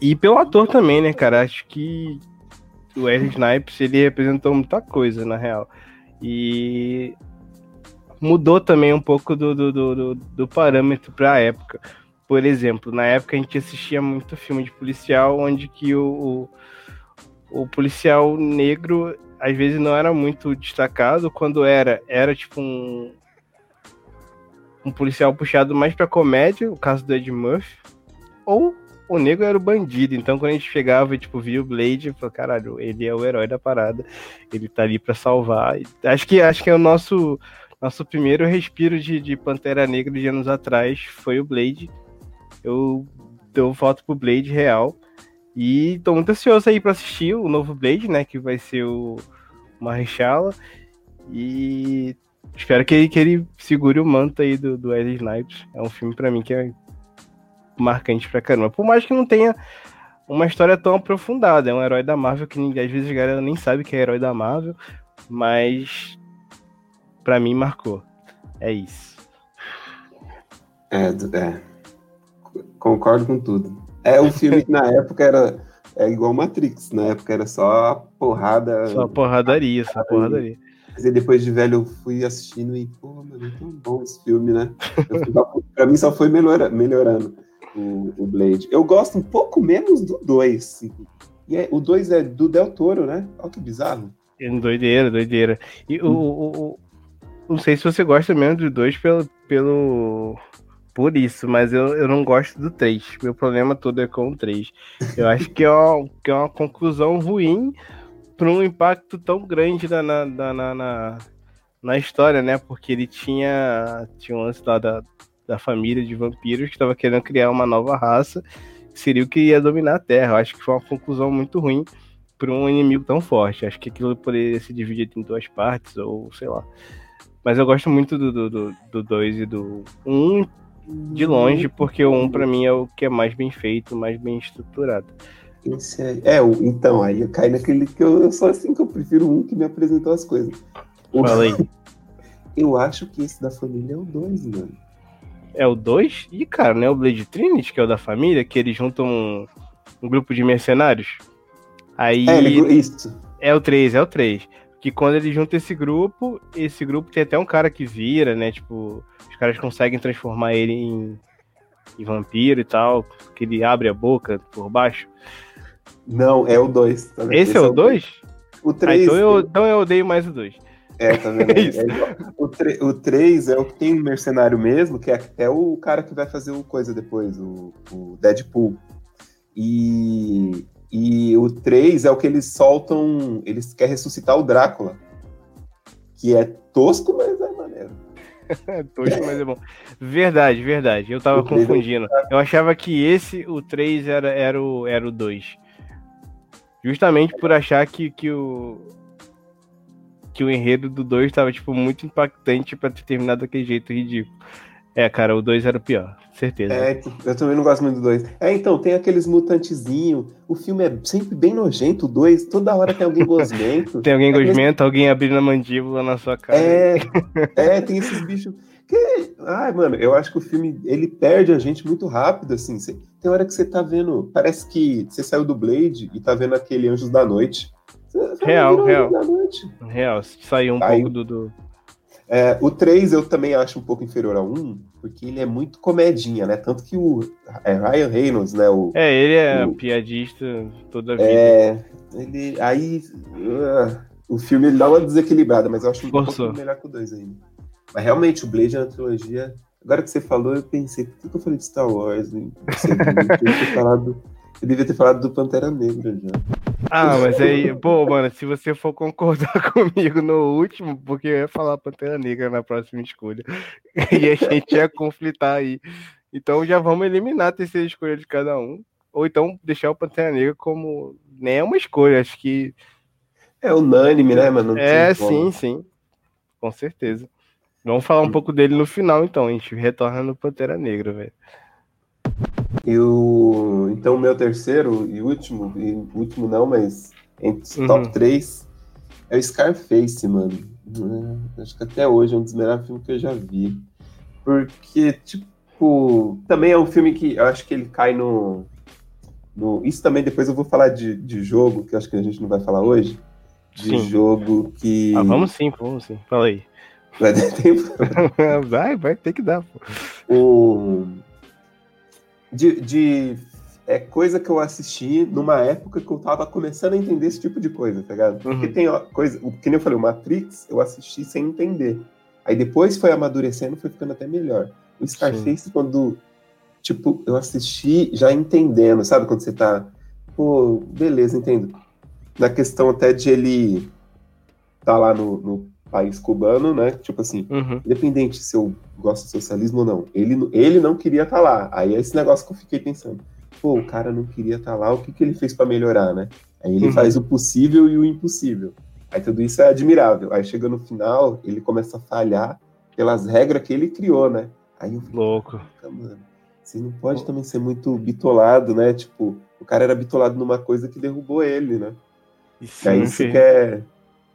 E pelo ator também, né, cara? Acho que o Wesley Snipes ele representou muita coisa na real. E mudou também um pouco do, do, do, do parâmetro para a época. Por exemplo, na época a gente assistia muito filme de policial onde que o, o, o policial negro às vezes não era muito destacado. Quando era, era tipo um, um policial puxado mais pra comédia, o caso do Ed Murphy. Ou o negro era o bandido. Então quando a gente chegava e tipo, via o Blade, falou, caralho, ele é o herói da parada. Ele tá ali pra salvar. Acho que, acho que é o nosso. Nosso primeiro respiro de, de Pantera Negra de anos atrás foi o Blade. Eu dou foto pro Blade real. E tô muito ansioso aí pra assistir o novo Blade, né? Que vai ser o Marrechala. E espero que ele, que ele segure o manto aí do, do Wesley Snipes. É um filme para mim que é marcante pra caramba. Por mais que não tenha uma história tão aprofundada. É um herói da Marvel que às vezes a galera nem sabe que é herói da Marvel. Mas para mim marcou. É isso. É, é, concordo com tudo. É um filme que na [LAUGHS] época era é igual Matrix, na época era só porrada. Só porradaria, só porradaria. Mas depois de velho eu fui assistindo e, pô, mano, é tão bom esse filme, né? Eu, pra mim só foi melhora, melhorando o, o, Blade. Eu gosto um pouco menos do 2. E é, o 2 é do Del Toro, né? Olha que bizarro. É doideira, doideira. E hum. o, o, o, Não sei se você gosta mesmo do 2 pelo, pelo por isso, mas eu, eu não gosto do 3. Meu problema todo é com o 3. Eu acho que é uma, que é uma conclusão ruim para um impacto tão grande na, na, na, na, na história, né? Porque ele tinha, tinha um lance lá da, da família de vampiros que estava querendo criar uma nova raça, que seria o que ia dominar a Terra. Eu acho que foi uma conclusão muito ruim para um inimigo tão forte. Acho que aquilo poderia se dividir em duas partes, ou sei lá. Mas eu gosto muito do 2 do, do, do e do 1. Um, de longe, porque o 1 para mim é o que é mais bem feito, mais bem estruturado. É, é, então, aí eu caio naquele que eu, eu sou assim, que eu prefiro um que me apresentou as coisas. Fala aí. [LAUGHS] Eu acho que esse da família é o 2, mano. É o 2? Ih, cara, não é o Blade Trinity, que é o da família, que eles juntam um, um grupo de mercenários? Aí. É, isso. É o 3, é o 3. Que quando eles juntam esse grupo, esse grupo tem até um cara que vira, né? Tipo, os caras conseguem transformar ele em, em vampiro e tal, que ele abre a boca por baixo. Não, é o 2. Tá Esse, Esse, é o 2? O 3. Ah, então, eu, então eu odeio mais o 2. É, tá vendo? [LAUGHS] É o 3 é o que tem um mercenário mesmo, que é, é o cara que vai fazer o coisa depois, o, o Deadpool. E, e o 3 é o que eles soltam. Eles querem ressuscitar o Drácula. Que é tosco, mas é maneiro. [LAUGHS] Tosco, mas é bom. Verdade, verdade. Eu tava confundindo. Eu achava que esse, o 3, era, era, o, era o 2. Justamente por achar que, que o. Que o enredo do 2 tava, tipo, muito impactante para ter terminado daquele jeito ridículo. É, cara, o 2 era o pior, certeza. É, eu também não gosto muito do 2. É, então, tem aqueles mutantezinhos. O filme é sempre bem nojento, o 2. Toda hora tem alguém gosmento. [LAUGHS] tem alguém é gosmento, alguém abrindo a mandíbula na sua cara. É, [LAUGHS] é tem esses bichos. Que, ai, mano, eu acho que o filme ele perde a gente muito rápido, assim. Cê, tem hora que você tá vendo. Parece que você saiu do Blade e tá vendo aquele Anjos da Noite. real, real. Real, saiu um Aí, pouco do, do, é, o 3 eu também acho um pouco inferior ao 1, porque ele é muito comedinha, né? Tanto que o é, Ryan Reynolds, né? O, é, ele é o, piadista toda a vida. É, ele, aí uh, o filme ele dá uma desequilibrada, mas eu acho um pouco melhor que o 2 ainda. Mas realmente, o Blade é uma trilogia. Agora que você falou, eu pensei, por que eu falei de Star Wars? Né? Eu devia ter [LAUGHS] falado, eu devia ter falado do Pantera Negra já. Ah, mas aí, pô, mano, se você for concordar [LAUGHS] comigo no último, porque eu ia falar Pantera Negra na próxima escolha, [LAUGHS] e a gente ia conflitar aí. Então já vamos eliminar a terceira escolha de cada um, ou então deixar o Pantera Negra como nem é uma escolha, acho que. É unânime, né, mano? É, sim, sim. Com certeza. Vamos falar um pouco dele no final, então. A gente retorna no Pantera Negra, velho. Eu, então, meu terceiro e último, e último não, mas entre uhum. top 3 é o Scarface, mano. É, acho que até hoje é um dos melhores filmes que eu já vi. Porque, tipo, também é um filme que eu acho que ele cai no. no isso também depois eu vou falar de, de jogo, que eu acho que a gente não vai falar hoje. De sim. jogo que. Ah, vamos sim, vamos sim. Fala aí. Vai ter tempo? [LAUGHS] vai, vai ter que dar, pô. O de, de é, coisa que eu assisti numa época que eu tava começando a entender esse tipo de coisa, tá ligado? Uhum. Porque tem ó, coisa, que nem eu falei, o Matrix eu assisti sem entender. Aí depois foi amadurecendo, foi ficando até melhor. O Scarface, Sim. quando, tipo, eu assisti já entendendo, sabe? Quando você tá, pô, beleza, entendo. Na questão até de ele tá lá no, no país cubano, né? Tipo assim, uhum. independente se eu gosto de socialismo ou não, ele, ele não queria estar tá lá. Aí é esse negócio que eu fiquei pensando. Pô, o cara não queria estar tá lá, o que, que ele fez para melhorar, né? Aí ele uhum. faz o possível e o impossível. Aí tudo isso é admirável. Aí chega no final, ele começa a falhar pelas regras que ele criou, né? Aí eu fico, Louco. mano, você não pode também ser muito bitolado, né? Tipo, o cara era bitolado numa coisa que derrubou ele, né? Isso, aí isso que é,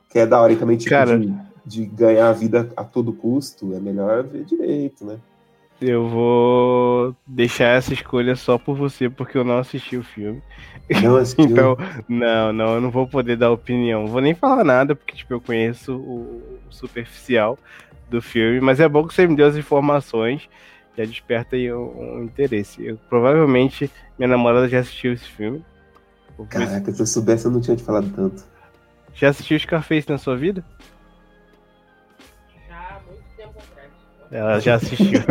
que é da hora. E também, tipo, cara... de, de ganhar a vida a todo custo, é melhor ver direito, né? Eu vou deixar essa escolha só por você, porque eu não assisti o filme. Não [LAUGHS] assistiu? então, não, não, eu não vou poder dar opinião. Vou nem falar nada, porque tipo, eu conheço o superficial do filme, mas é bom que você me deu as informações, já desperta aí um, um interesse. Eu, provavelmente minha namorada já assistiu esse filme. Caraca, se eu soubesse eu não tinha te falado tanto. Já assistiu Scarface na sua vida? Ela já assistiu. [LAUGHS]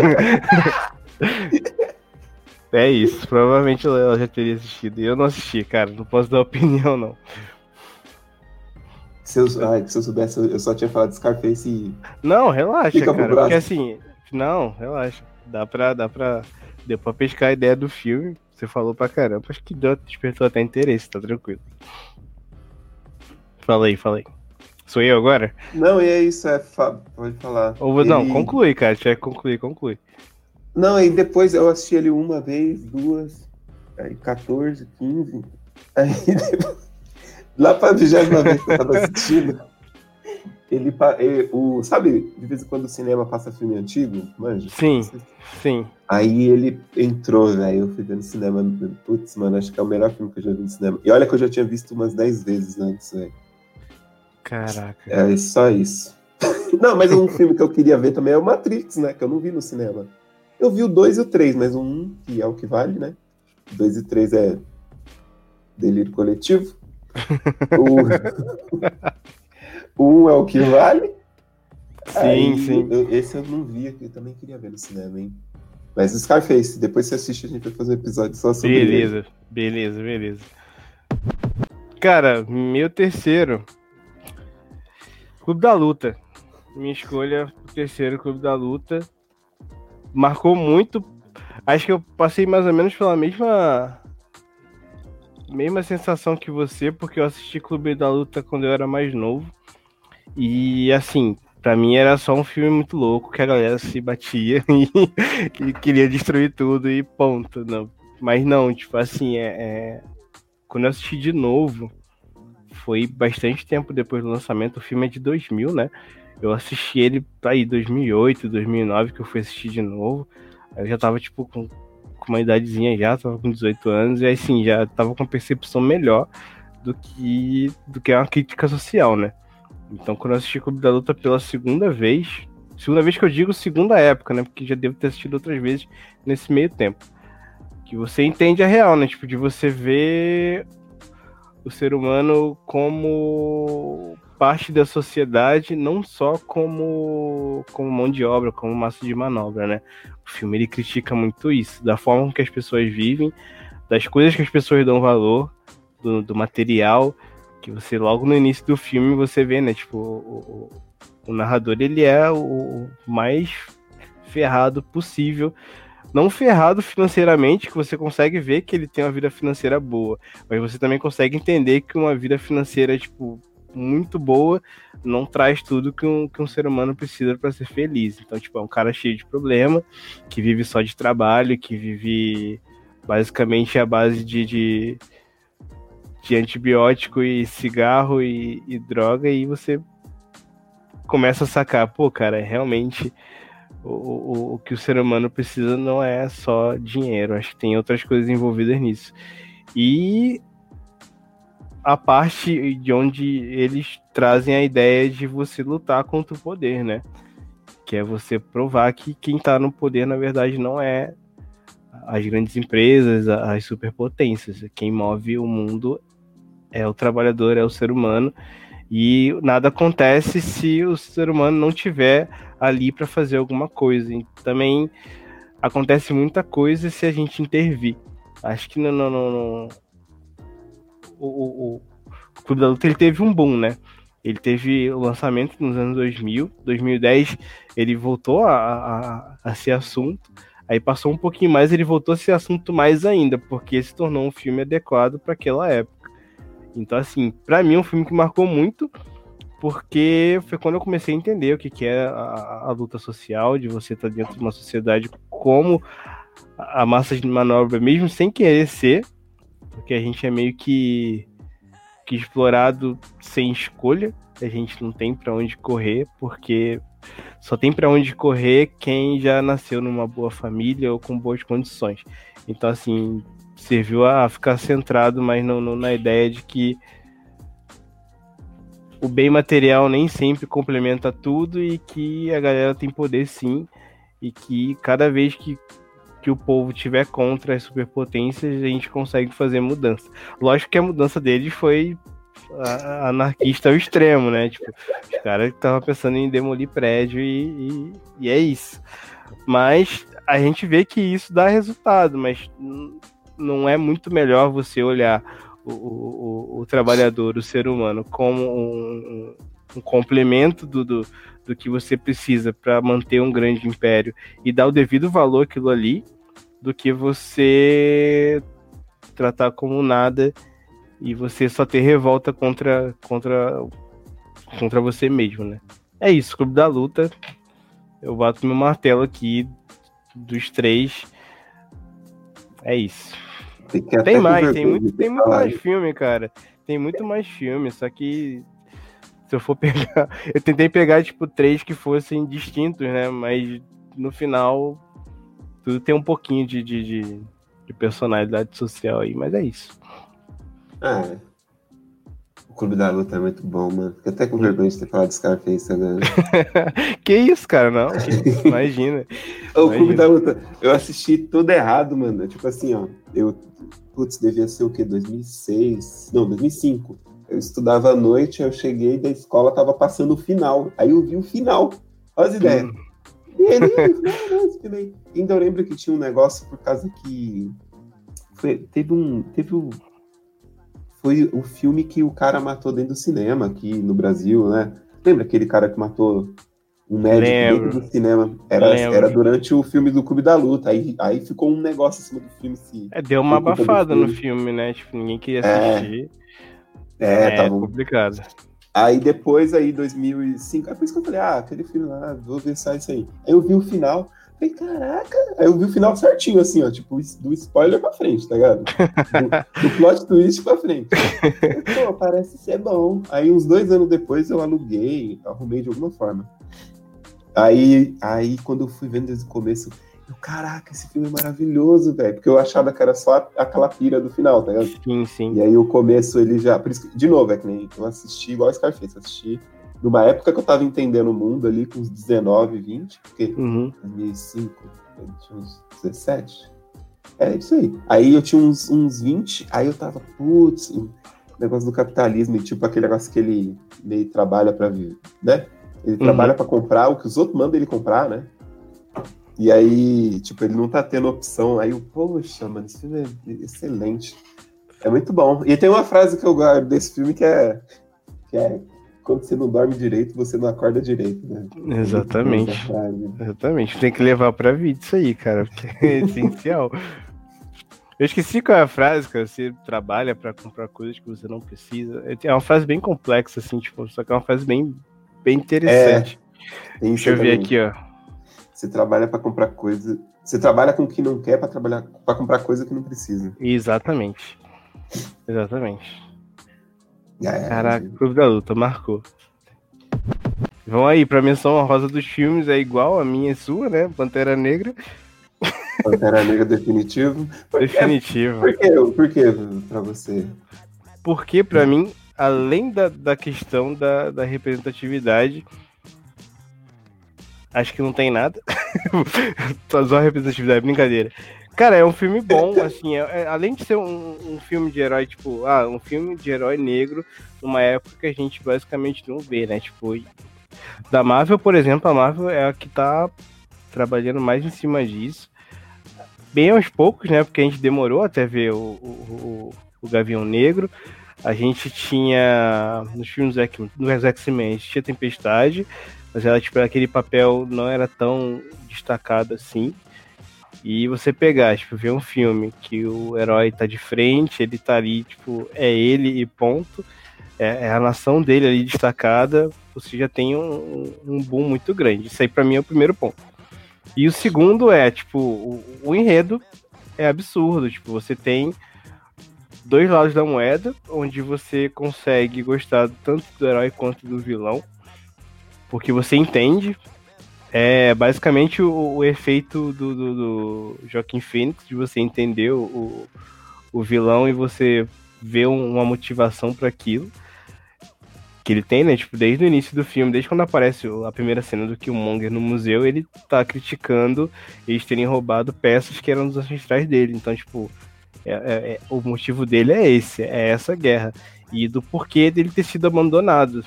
é isso, provavelmente ela já teria assistido. E eu não assisti, cara, não posso dar opinião, não. Se eu, ai, se eu soubesse, eu só tinha falado de Scarface e. Não, relaxa, Fica cara. Porque assim, não, relaxa. Dá pra, dá pra. Deu pra pescar a ideia do filme. Você falou pra caramba. Acho que deu, despertou até interesse, tá tranquilo. Fala aí, fala aí. Sou eu agora? Não, e é isso, é, pode falar. Ou, Não, conclui, cara. Tiver que concluir, conclui. Não, e depois eu assisti ele uma vez, duas, aí 14, 15. [LAUGHS] Aí depois, lá pra vigésima vez que eu tava assistindo, ele, ele, o, sabe, de vez em quando o cinema passa filme antigo, manja? Sim, sim. Aí ele entrou, velho, eu fui ver no cinema, putz, mano, acho que é o melhor filme que eu já vi no cinema. E olha que eu já tinha visto umas 10 vezes antes, velho. Caraca. É só isso. [LAUGHS] não, mas um filme que eu queria ver também é o Matrix, né? Que eu não vi no cinema. Eu vi o 2 e o 3, mas o 1, um, que é o que vale, né? 2 e 3 é delírio coletivo. [LAUGHS] o 1 um é o que vale. Sim, Aí, sim. Eu, esse eu não vi, eu também queria ver no cinema, hein? Mas Scarface, depois você assiste, a gente vai fazer um episódio só sobre Beleza, ele. beleza, beleza. Cara, meu terceiro Clube da Luta. Minha escolha, o terceiro Clube da Luta. Marcou muito. Acho que eu passei mais ou menos pela mesma mesma sensação que você, porque eu assisti Clube da Luta quando eu era mais novo. E assim, Pra mim era só um filme muito louco que a galera se batia [LAUGHS] e, e queria destruir tudo e ponto. Não. Mas não, tipo assim, é, é, quando eu assisti de novo, foi bastante tempo depois do lançamento. O filme é de 2000, né? Eu assisti ele aí 2008, 2009 que eu fui assistir de novo. Eu já tava tipo com, com uma idadezinha já, tava com 18 anos e assim já tava com uma percepção melhor do que do que é uma crítica social, né? Então, quando eu assisti Clube da Luta pela segunda vez, segunda vez que eu digo segunda época, né? Porque já devo ter assistido outras vezes nesse meio tempo. Que você entende a real, né? Tipo, de você ver o ser humano como parte da sociedade, não só como, como mão de obra, como massa de manobra, né? O filme ele critica muito isso, da forma que as pessoas vivem, das coisas que as pessoas dão valor, do, do material que você logo no início do filme você vê, né? Tipo, o, o, o narrador ele é o mais ferrado possível. Não ferrado financeiramente, que você consegue ver que ele tem uma vida financeira boa, mas você também consegue entender que uma vida financeira, tipo, muito boa não traz tudo que um, que um ser humano precisa para ser feliz. Então, tipo, é um cara cheio de problema, que vive só de trabalho, que vive basicamente à base de, de de antibiótico e cigarro e, e, droga, e você começa a sacar, pô, cara, realmente o, o, o que o ser humano precisa não é só dinheiro, acho que tem outras coisas envolvidas nisso. E a parte de onde eles trazem a ideia de você lutar contra o poder, né? Que é você provar que quem tá no poder, na verdade, não é as grandes empresas, as superpotências. Quem move o mundo é o trabalhador, é o ser humano. E nada acontece se o ser humano não tiver ali para fazer alguma coisa. E também acontece muita coisa se a gente intervir. Acho que no, no, no, o, o, o Clube da Luta ele teve um boom, né? Ele teve o lançamento nos anos 2000, 2010 ele voltou a, a, a ser assunto. Aí passou um pouquinho mais, ele voltou a ser assunto mais ainda, porque se tornou um filme adequado para aquela época. Então, assim, para mim é um filme que marcou muito, porque foi quando eu comecei a entender o que, que é a, a luta social, de você estar tá dentro de uma sociedade como a massa de manobra, mesmo sem querer ser, porque a gente é meio que, que explorado sem escolha, a gente não tem para onde correr, porque só tem para onde correr quem já nasceu numa boa família ou com boas condições. Então, assim, serviu a ficar centrado, mas não, não, na ideia de que o bem material nem sempre complementa tudo e que a galera tem poder sim, e que cada vez que, que o povo tiver contra as superpotências, a gente consegue fazer mudança. Lógico que a mudança deles foi anarquista ao extremo, né? Tipo, os caras estavam pensando em demolir prédio e, e, e é isso. Mas a gente vê que isso dá resultado, mas não é muito melhor você olhar o, o, o trabalhador, o ser humano, como um, um complemento do, do, do, que você precisa para manter um grande império e dar o devido valor àquilo ali, do que você tratar como nada e você só ter revolta contra, contra, contra você mesmo, né? É isso, Clube da Luta. Eu bato meu martelo aqui dos três. É isso. Tem, mais, tem muito, tem muito mais filme, cara. Tem muito mais filme, só que se eu for [LAUGHS] pegar. Eu tentei pegar, tipo, três que fossem distintos, né? Mas no final, tudo tem um pouquinho de, de, de, de personalidade social aí, mas é isso. Ah, o Clube da Luta é muito bom, mano. Fico até com vergonha de ter falado de Scarface agora. [LAUGHS] que isso, cara? Não, [LAUGHS] imagina. o imagina. Clube da Luta, eu assisti tudo errado, mano. Tipo assim, ó. Eu putz, devia ser o quê? 2006? Não, 2005. Eu estudava à noite, eu cheguei da escola, tava passando o final. Aí eu vi o final. Olha as ideias. Hum. E ele, não, não, Ainda eu lembro que tinha um negócio por causa que foi, teve um. Teve um. Foi o filme que o cara matou dentro do cinema aqui no Brasil, né? Lembra aquele cara que matou um médico Lembro. dentro do cinema. Era, era durante o filme do Clube da Luta. Aí, aí ficou um negócio em cima do filme. Se, é, deu uma abafada no filme, né? Tipo, ninguém queria é. assistir. É, é, é complicado. Aí depois, aí, 2005, é por isso que eu falei, ah, aquele filme lá, vou ver só isso aí. Aí eu vi o final, falei, caraca, aí eu vi o final certinho, assim, ó, tipo, do spoiler pra frente, tá ligado? Do, do plot twist pra frente. Pô, parece ser bom. Aí uns dois anos depois eu aluguei, arrumei de alguma forma. Aí, aí quando eu fui vendo desde o começo, eu, caraca, esse filme é maravilhoso, velho. Porque eu achava que era só aquela pira do final, tá ligado? Sim, sim. E aí o começo ele já. Por isso de novo, é que nem eu assisti igual Scarface, assisti numa época que eu tava entendendo o mundo ali, com uns 19, 20, porque Uhum. 2005, eu tinha uns 17. É isso aí. Aí eu tinha uns, uns 20, aí eu tava, putz, o negócio do capitalismo, e tipo aquele negócio que ele meio trabalha pra viver, né? Ele Uhum. trabalha pra comprar o que os outros mandam ele comprar, né? E aí, tipo, ele não tá tendo opção. Aí eu, poxa, mano, esse filme é excelente. É muito bom. E tem uma frase que eu guardo desse filme que é, que é quando você não dorme direito, você não acorda direito, né? Exatamente. Frase. Exatamente. Tem que levar pra vida isso aí, cara, porque é [LAUGHS] essencial. Eu esqueci qual é a frase, cara. Você trabalha pra comprar coisas que você não precisa. É uma frase bem complexa, assim, tipo, só que é uma frase bem, bem interessante. Isso Deixa eu ver também. aqui, ó. Você trabalha pra comprar coisa. Você trabalha com o que não quer pra trabalhar para comprar coisa que não precisa. Exatamente. Exatamente. É, Caraca, Clube da Luta, marcou. Vão aí, pra menção a rosa dos filmes é igual a minha e sua, né? Pantera Negra. [LAUGHS] Pantera Negra definitivo. Por Definitivo. por que, por que pra você? Porque, pra mim, além da, da questão da, da representatividade, acho que não tem nada. [LAUGHS] só, só representatividade, brincadeira. Cara, é um filme bom, [LAUGHS] assim, é- é- além de ser um, um filme de herói, tipo, ah, um filme de herói negro, numa época que a gente basicamente não vê, né? Tipo, da Marvel, por exemplo, a Marvel é a que tá trabalhando mais em cima disso. Bem aos poucos, né? Porque a gente demorou até ver o, o, o- Gavião Negro. A gente tinha nos filmes do X-Men, tinha Tempestade, mas ela, tipo, aquele papel não era tão destacado assim. E você pegar, tipo, ver um filme que o herói tá de frente, ele tá ali, tipo, é ele e ponto. É, é a nação dele ali destacada, você já tem um, um boom muito grande. Isso aí pra mim é o primeiro ponto. E o segundo é, tipo, o, o enredo é absurdo. Tipo, você tem dois lados da moeda, onde você consegue gostar tanto do herói quanto do vilão. Porque você entende. É basicamente o, o efeito do, do, do Joaquim Phoenix, de você entender o, o, vilão e você ver um- uma motivação para aquilo. Que ele tem, né? Tipo, desde o início do filme, desde quando aparece a primeira cena do Killmonger no museu, ele tá criticando eles terem roubado peças que eram dos ancestrais dele. Então, tipo, é- é- é- o motivo dele é esse, é essa guerra. E do porquê dele ter sido abandonado.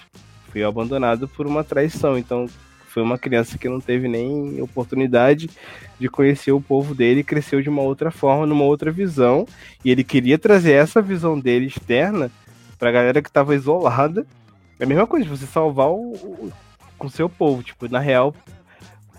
Foi abandonado por uma traição. Então, foi uma criança que não teve nem oportunidade de conhecer o povo dele e cresceu de uma outra forma, numa outra visão. E ele queria trazer essa visão dele externa pra galera que tava isolada. É a mesma coisa, você salvar o, o seu povo. Tipo, na real,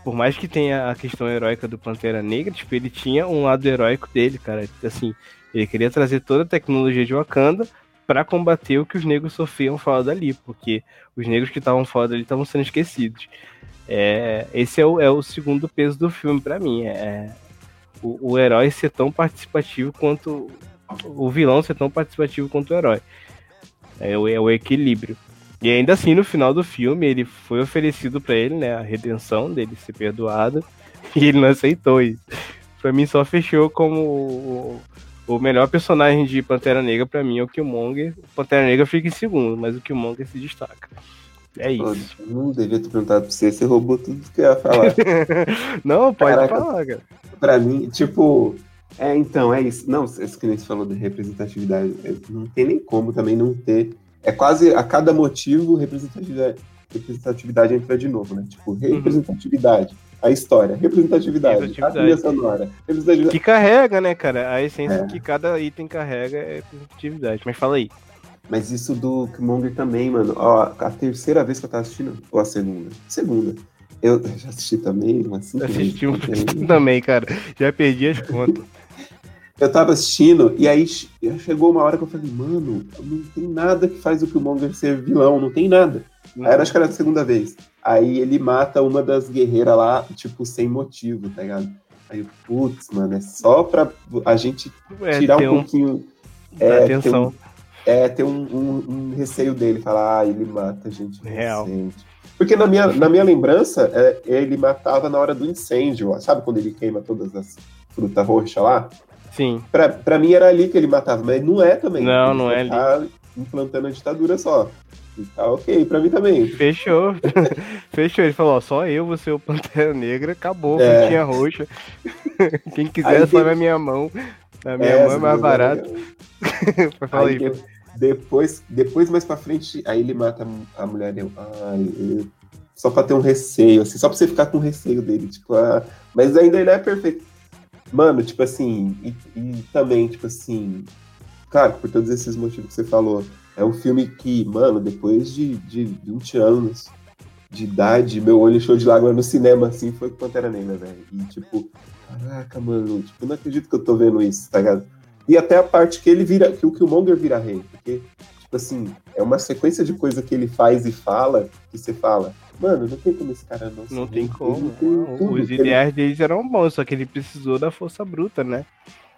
por mais que tenha a questão heróica do Pantera Negra, tipo, ele tinha um lado heróico dele, cara. Assim, ele queria trazer toda a tecnologia de Wakanda pra combater o que os negros sofriam fora dali, porque os negros que estavam fora dali estavam sendo esquecidos. É, esse é o, é o segundo peso do filme pra mim. É o, o herói ser tão participativo quanto o vilão ser tão participativo quanto o herói. É o, é o equilíbrio. E ainda assim, no final do filme, ele foi oferecido pra ele, né, a redenção dele ser perdoado, [LAUGHS] e ele não aceitou isso. Pra mim, só fechou como o, o melhor personagem de Pantera Negra, pra mim, é o Killmonger. O Pantera Negra fica em segundo, mas o Killmonger se destaca. É Pô, isso. Não devia ter perguntado pra você, você roubou tudo que eu ia falar. [LAUGHS] não, pode Caraca. falar, cara. pra mim, tipo. É, então, é isso. Não, isso que nem você falou de representatividade. é, Não tem nem como também não ter. É quase a cada motivo, representatividade, representatividade entra de novo, né? Tipo, representatividade. A história, representatividade, a Representatividade. trilha sonora, representatividade. Que carrega, né, cara? A essência É. que cada item carrega é representatividade. Mas fala aí. Mas isso do Killmonger também, mano. Ó, a terceira vez que eu tava assistindo, ou a segunda? Segunda. Eu já assisti também, umas cinco. Assisti um [LAUGHS] também, cara. Já perdi as contas. [LAUGHS] eu tava assistindo, e aí chegou uma hora que eu falei, mano, não tem nada que faz o Killmonger ser vilão, não tem nada. Aí era, acho que era a segunda vez. Aí ele mata uma das guerreiras lá, tipo, sem motivo, tá ligado? Aí, putz, mano, é só pra a gente é, tirar um, um pouquinho. É, atenção. É, ter um, um, um, receio dele, falar, ah, ele mata a gente Real. Porque na minha, na minha lembrança, é, ele matava na hora do incêndio, sabe quando ele queima todas as frutas roxas lá? Sim. Pra, pra mim era ali que ele matava, mas não é também. Não, ele não é tá ali. implantando a ditadura só. E tá ok, pra mim também. Fechou. [LAUGHS] Fechou. Ele falou, ó, só eu vou ser o Pantera Negra, acabou, é. Frutinha roxa. [LAUGHS] Quem quiser, aí, só na minha mão. Na minha é, mão é mais barato. [LAUGHS] aí, aí depois, depois, mais pra frente, aí ele mata a mulher. Eu, ai, só pra ter um receio, assim, só pra você ficar com receio dele. Tipo, ah, mas ainda ele é perfeito. Mano, tipo assim, e, e também, tipo assim, claro, por todos esses motivos que você falou, é um filme que, mano, depois de, de 20 anos de idade, meu olho show de lágrimas no cinema, assim, foi com Pantera Negra, velho. E, tipo, caraca, mano, tipo, não acredito que eu tô vendo isso, tá ligado? E até a parte que ele vira, que o Killmonger vira rei, porque, tipo assim, é uma sequência de coisa que ele faz e fala, que você fala, mano, não tem como esse cara não Não tem como. Tem Os ideais ele... deles eram bons, só que ele precisou da força bruta, né?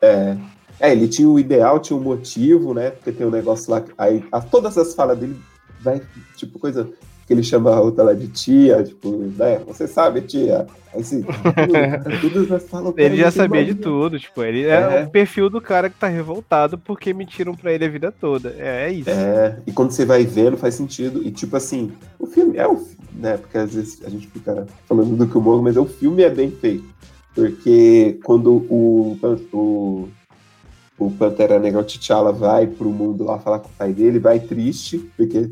É. É, ele tinha o ideal, tinha um motivo, né? Porque tem um negócio lá. Aí, a, todas as falas dele vai, tipo, coisa que ele chama a outra lá de tia, tipo, né? Você sabe, tia. Assim, tudo, tudo falam Ele já sabia de tudo, tipo, ele é. é, o perfil do cara que tá revoltado porque mentiram pra ele a vida toda. É, é isso. É, e quando você vai vendo, faz sentido. E tipo assim, o filme é o né? Porque às vezes a gente fica falando do que o morro, mas o filme é bem feito. Porque quando o, o o Pantera Negra, o T'Challa, vai pro mundo lá falar com o pai dele, vai triste, porque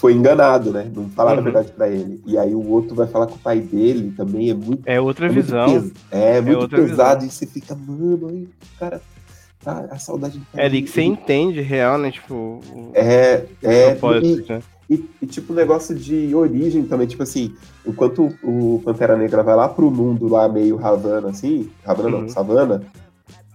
foi enganado, né? Não falaram uhum. a verdade para ele. E aí o outro vai falar com o pai dele também, é muito. É outra é visão. Muito é, é muito pesado, visão. e você fica, mano, aí, cara. Tá, a saudade do. É ali que você entende real, né? Tipo. É, é. E, né? E, e, tipo, negócio de origem também, tipo assim, enquanto o Pantera Negra vai lá pro mundo lá meio Havana, assim, Havana uhum. não, Savana,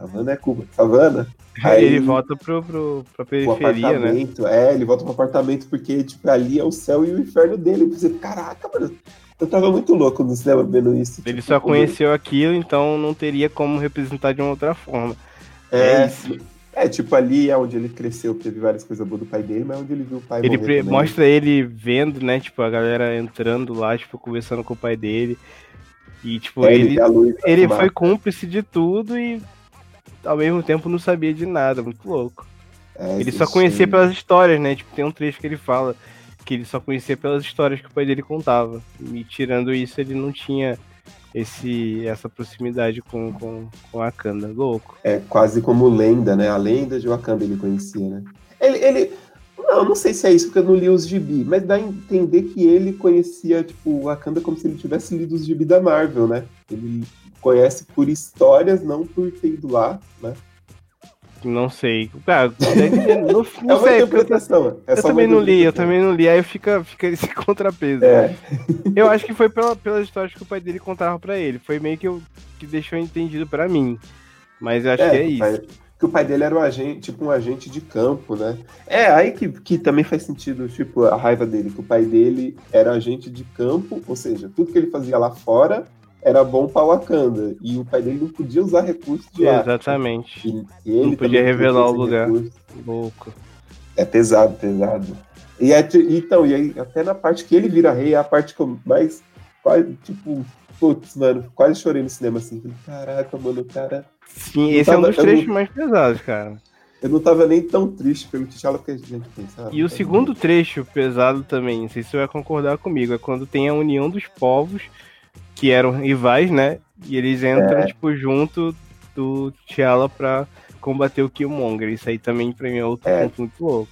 Havana é Cuba. Havana. [LAUGHS] Aí ele volta pro, pro, pra periferia, né? É, ele volta pro apartamento porque, tipo, ali é o céu e o inferno dele. Você, caraca, mano. Eu tava muito louco no cinema vendo isso. Ele tipo, só conheceu aquilo, então não teria como representar de uma outra forma. É, é isso. É, tipo, ali é onde ele cresceu, teve várias coisas boas do pai dele, mas é onde ele viu o pai Ele mostra ele vendo, né, tipo, a galera entrando lá, tipo, conversando com o pai dele. E, tipo, é, ele, ele, ele foi cúmplice de tudo e ao mesmo tempo não sabia de nada, muito louco. É, ele só conhecia pelas histórias, né? Tipo, tem um trecho que ele fala que ele só conhecia pelas histórias que o pai dele contava. E tirando isso, ele não tinha esse essa proximidade com, com, com Wakanda. Louco. É quase como lenda, né? A lenda de Wakanda ele conhecia, né? Ele. ele... Não, não sei se é isso, porque eu não li os gibi, mas dá a entender que ele conhecia, tipo, Wakanda como se ele tivesse lido os gibi da Marvel, né? Ele conhece por histórias, não por ter ido lá, né? Não sei. Ah, não, [LAUGHS] não é sei, interpretação. Eu, é eu também não li, eu também não li, aí fica, fica esse [LAUGHS] contrapeso. É. Né? Eu acho que foi pela, pelas histórias que o pai dele contava para ele. Foi meio que, eu, que deixou entendido para mim. Mas eu acho é, que é isso. Pai, que o pai dele era um agente, tipo um agente de campo, né? É, aí que, que também faz sentido, tipo, a raiva dele, que o pai dele era agente de campo, ou seja, tudo que ele fazia lá fora era bom para Wakanda. E o pai dele não podia usar recursos de lá. Exatamente. E, e ele não podia revelar o lugar. Louco. É pesado, pesado. E é, então, e aí, até na parte que ele vira rei, é a parte que eu mais. Quase, tipo, putz, mano, quase chorei no cinema assim. Caraca, mano, o cara. Sim, esse tava, é um dos trechos não, mais pesados, cara. Eu não tava nem tão triste pelo T'Challa que a gente pensava. E o segundo trecho pesado também, não sei se você vai concordar comigo, é quando tem a união dos povos que eram rivais, né? E eles entram, é. tipo, junto do T'Challa pra combater o Killmonger. Isso aí também pra mim é outro é. ponto muito louco.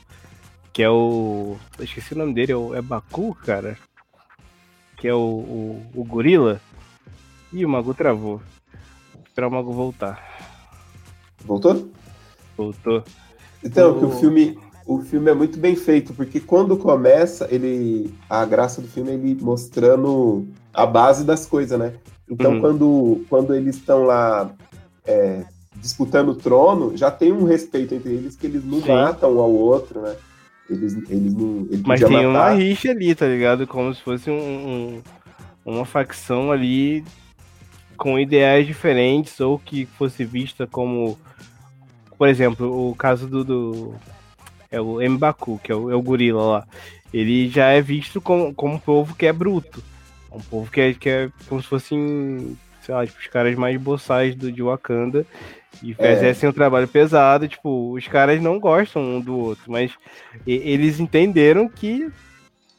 Que é o. Eu esqueci o nome dele, é, é Baku, cara? Que é o, o, o gorila. Ih, o Mago travou. Vou esperar o Mago voltar. Voltou? Voltou. Então, o... que o filme, o filme é muito bem feito, porque quando começa, ele. A graça do filme é ele mostrando a base das coisas, né? Então, uhum. quando, quando eles estão lá é, disputando o trono, já tem um respeito entre eles que eles não Sim. matam um ao outro, né? Eles, eles não. Ele Mas tem matar. uma rixa ali, tá ligado? Como se fosse um, um, uma facção ali com ideais diferentes ou que fosse vista como. Por exemplo, o caso do. do é o Mbaku, que é o, é o gorila lá. Ele já é visto como, como um povo que é bruto. Um povo que é, que é como se fossem, sei lá, tipo, os caras mais boçais do, de Wakanda e fizessem é. um trabalho pesado. Tipo, os caras não gostam um do outro, mas e, eles entenderam que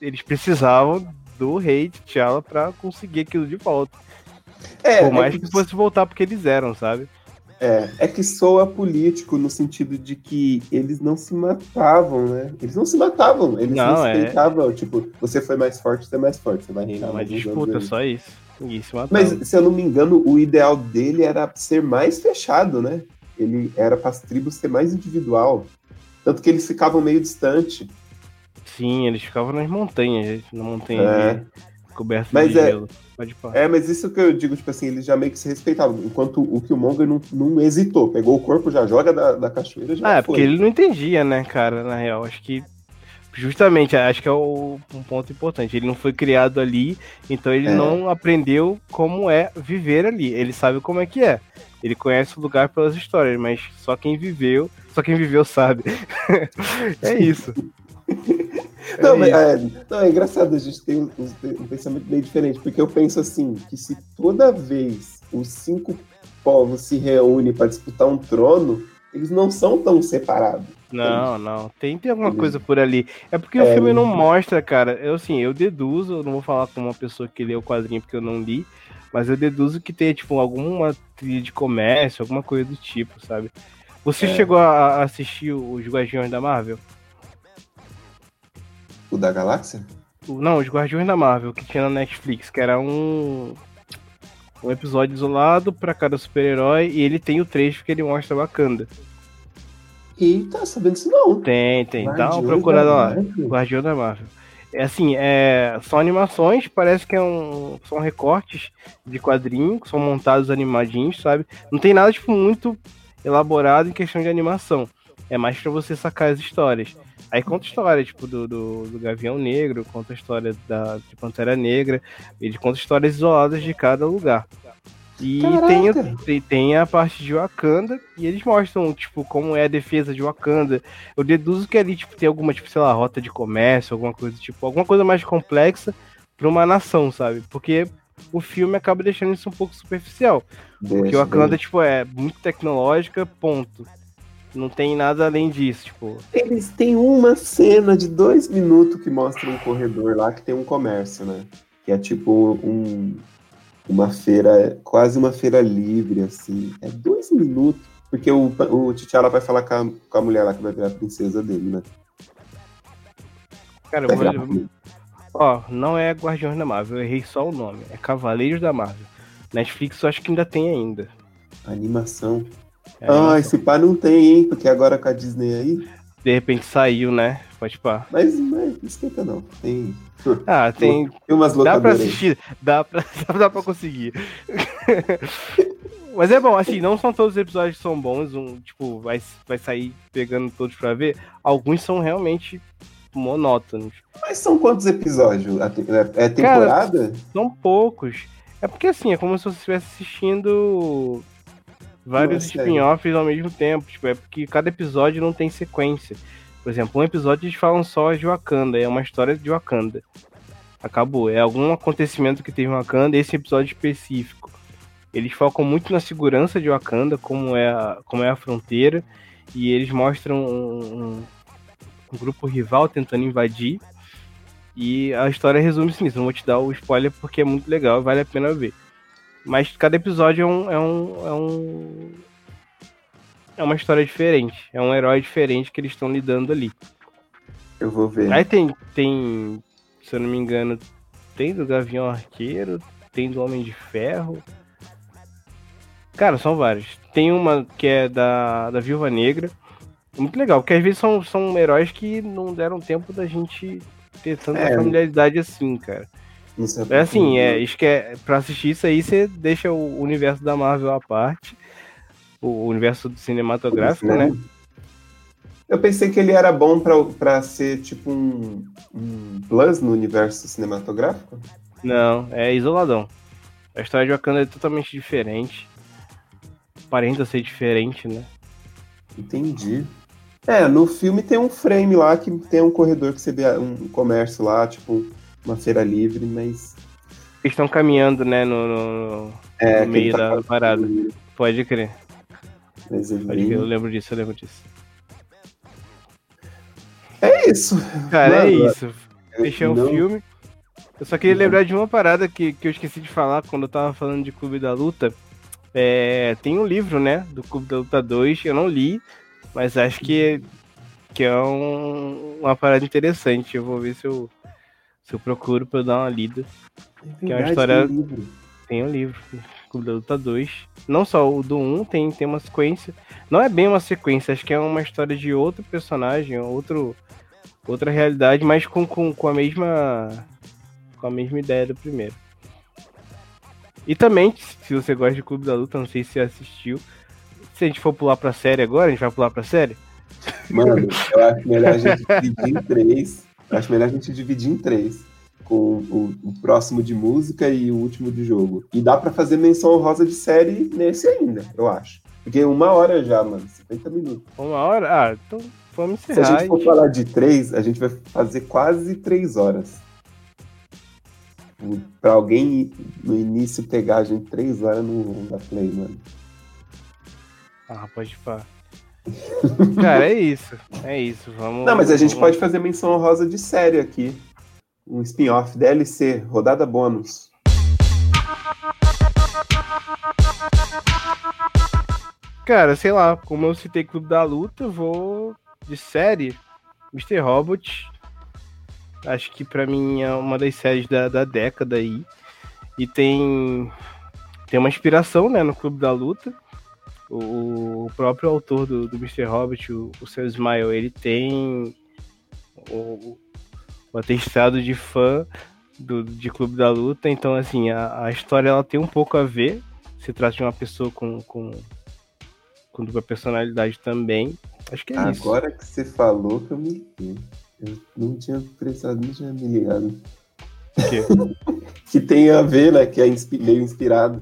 eles precisavam do rei de T'Challa pra conseguir aquilo de volta. É, Por mais é que... que fosse voltar porque eles eram, sabe? É, é que soa político no sentido de que eles não se matavam, né? Eles não se matavam, eles não, é. respeitavam. É... Tipo, você foi mais forte, você é mais forte, você vai reinar. Não, mas disputa, só isso. isso mas, se eu não me engano, o ideal dele era ser mais fechado, né? Ele era para as tribos ser mais individual. Tanto que eles ficavam meio distante. Sim, eles ficavam nas montanhas, na montanha é. coberta de é, gelo. Pode. É, mas isso que eu digo, tipo assim, eles já meio que se respeitavam. Enquanto o Killmonger não, não hesitou. Pegou o corpo, já joga da, da cachoeira já. Ah, é, porque ele não entendia, né, cara, na real. Acho que. Justamente, acho que é o, um ponto importante. Ele não foi criado ali, então ele é. não aprendeu como é viver ali. Ele sabe como é que é. Ele conhece o lugar pelas histórias, mas só quem viveu, só quem viveu sabe. [LAUGHS] é isso. Não, mas, é, não, é engraçado, a gente tem um, um, pensamento bem diferente, porque eu penso assim, que se toda vez os cinco povos se reúnem para disputar um trono, eles não são tão separados. Não, não. Tem, tem alguma coisa por ali. É porque é, o filme não mostra, cara. Eu assim, eu deduzo, eu não vou falar com uma pessoa que lê o quadrinho porque eu não li, mas eu deduzo que tem, tipo, alguma trilha de comércio, alguma coisa do tipo, sabe? Você é. chegou a assistir os Guardiões da Marvel? O da Galáxia? Não, os Guardiões da Marvel, que tinha na Netflix, que era um. Um episódio isolado para cada super-herói e ele tem o trecho que ele mostra Wakanda. Eita, sabendo isso não. Tem, tem. Guardião Dá uma procurada lá. Guardião da Marvel. É assim, é, são animações, parece que é um, são recortes de quadrinhos, são montados animadinhos, sabe? Não tem nada, tipo, muito elaborado em questão de animação. É mais para você sacar as histórias. Aí conta história, tipo, do, do, do, Gavião Negro, conta a história da, de Pantera Negra, ele conta histórias isoladas de cada lugar. E tem a, tem a parte de Wakanda, e eles mostram, tipo, como é a defesa de Wakanda. Eu deduzo que ali, tipo, tem alguma, tipo, sei lá, rota de comércio, alguma coisa, tipo, alguma coisa mais complexa para uma nação, sabe? Porque o filme acaba deixando isso um pouco superficial. Deixa, porque Wakanda, tipo, é muito tecnológica, ponto. Não tem nada além disso, tipo. Eles têm uma cena de dois minutos que mostra um corredor lá que tem um comércio, né? Que é tipo um, uma feira, quase uma feira livre, assim. É dois minutos. Porque o, o T'Challa vai falar com a, com a mulher lá que vai virar a princesa dele, né? Cara, eu vou... Ó, não é Guardiões da Marvel, eu errei só o nome. É Cavaleiros da Marvel. Netflix eu acho que ainda tem ainda. Animação. É, ah, esse pá não tem, hein? Porque agora com a Disney aí. De repente saiu, né? Pode pá. Mas, mas não esquenta não. Tem. Ah, tem. tem umas dá pra assistir, [LAUGHS] dá pra, dá pra conseguir. [LAUGHS] Mas é bom, assim, não são todos os episódios que são bons, um, tipo, vai, vai sair pegando todos pra ver. Alguns são realmente monótonos. Mas são quantos episódios? É, é temporada? Cara, são poucos. É porque assim, é como se você estivesse assistindo vários spin-offs ao mesmo tempo. Tipo, é porque cada episódio não tem sequência. Por exemplo, um episódio eles falam só de Wakanda, é uma história de Wakanda. Acabou. É algum acontecimento que teve em Wakanda, esse episódio específico. Eles focam muito na segurança de Wakanda, como é a, como é a fronteira, e eles mostram um, um, grupo rival tentando invadir. E a história resume-se nisso. Não vou te dar o spoiler porque é muito legal, vale a pena ver. Mas cada episódio é um, é um, é um. É uma história diferente. É um herói diferente que eles estão lidando ali. Eu vou ver. Aí tem, tem, se eu não me engano, tem do Gavião Arqueiro, tem do Homem de Ferro. Cara, são vários. Tem uma que é da, da Viúva Negra. Muito legal, porque às vezes são, são heróis que não deram tempo da gente ter tanta é. familiaridade assim, cara. É assim, é, acho que é, pra assistir isso aí, você deixa o universo da Marvel à parte. o universo cinematográfico, né? Eu pensei que ele era bom para ser tipo um, um plus no universo cinematográfico. Não, é isoladão. A história de Wakanda é totalmente diferente. Aparenta ser diferente, né? Entendi. É, no filme tem um frame lá que tem um corredor que você vê um comércio lá, tipo uma feira livre, mas. Estão caminhando, né, no, no, é, no meio tá da parada. Pode crer. Mas Pode crer, eu lembro disso, eu lembro disso. É isso. Cara, é isso. Fechei o filme. Eu só queria lembrar de uma parada que, que eu esqueci de falar quando eu tava falando de Clube da Luta. É, tem um livro, né, do Clube da Luta 2, eu não li, mas acho que, que é um, uma parada interessante. Eu vou ver se eu, se eu procuro pra eu dar uma lida. É que é uma história. Tem um livro. Tem um livro. Clube da Luta 2. Não só o do 1, tem, tem uma sequência. Não é bem uma sequência, acho que é uma história de outro personagem, outro, outra realidade, mas com, com, com a mesma. Com a mesma ideia do primeiro. E também, se você gosta de Clube da Luta, não sei se você assistiu. Se a gente for pular pra série agora, a gente vai pular pra série? Mano, eu acho melhor a gente dividir em três. Eu acho melhor a gente dividir em três com o, o, próximo de música e o último de jogo. E dá para fazer menção honrosa de série nesse ainda, eu acho. Porque uma hora já, mano, 50 minutos. Uma hora? Ah, então vamos encerrar. Se a gente for falar de três, a gente vai fazer quase três horas. Pra alguém no início pegar a gente três horas no da Play, mano. Ah, pode falar. Cara, é isso. É isso. Vamos. Não, mas a gente vamos... pode fazer menção honrosa de série aqui um spin-off DLC, rodada bônus. Cara, sei lá, como eu citei Clube da Luta, vou de série Mr. Robot. Acho que para mim é uma das séries da, da década aí. E tem tem uma inspiração, né, no Clube da Luta. O, o próprio autor do, do Mr. Robot, o, o seu Smile, ele tem o, o atestado de fã do, de Clube da Luta. Então, assim, a, a história ela tem um pouco a ver. Se trata de uma pessoa com, com, com dupla personalidade também. Acho que é Agora isso. Agora que você falou que eu me Eu não tinha precisado, não tinha me ligado. [LAUGHS] que tem a ver, né? Que é meio inspirado.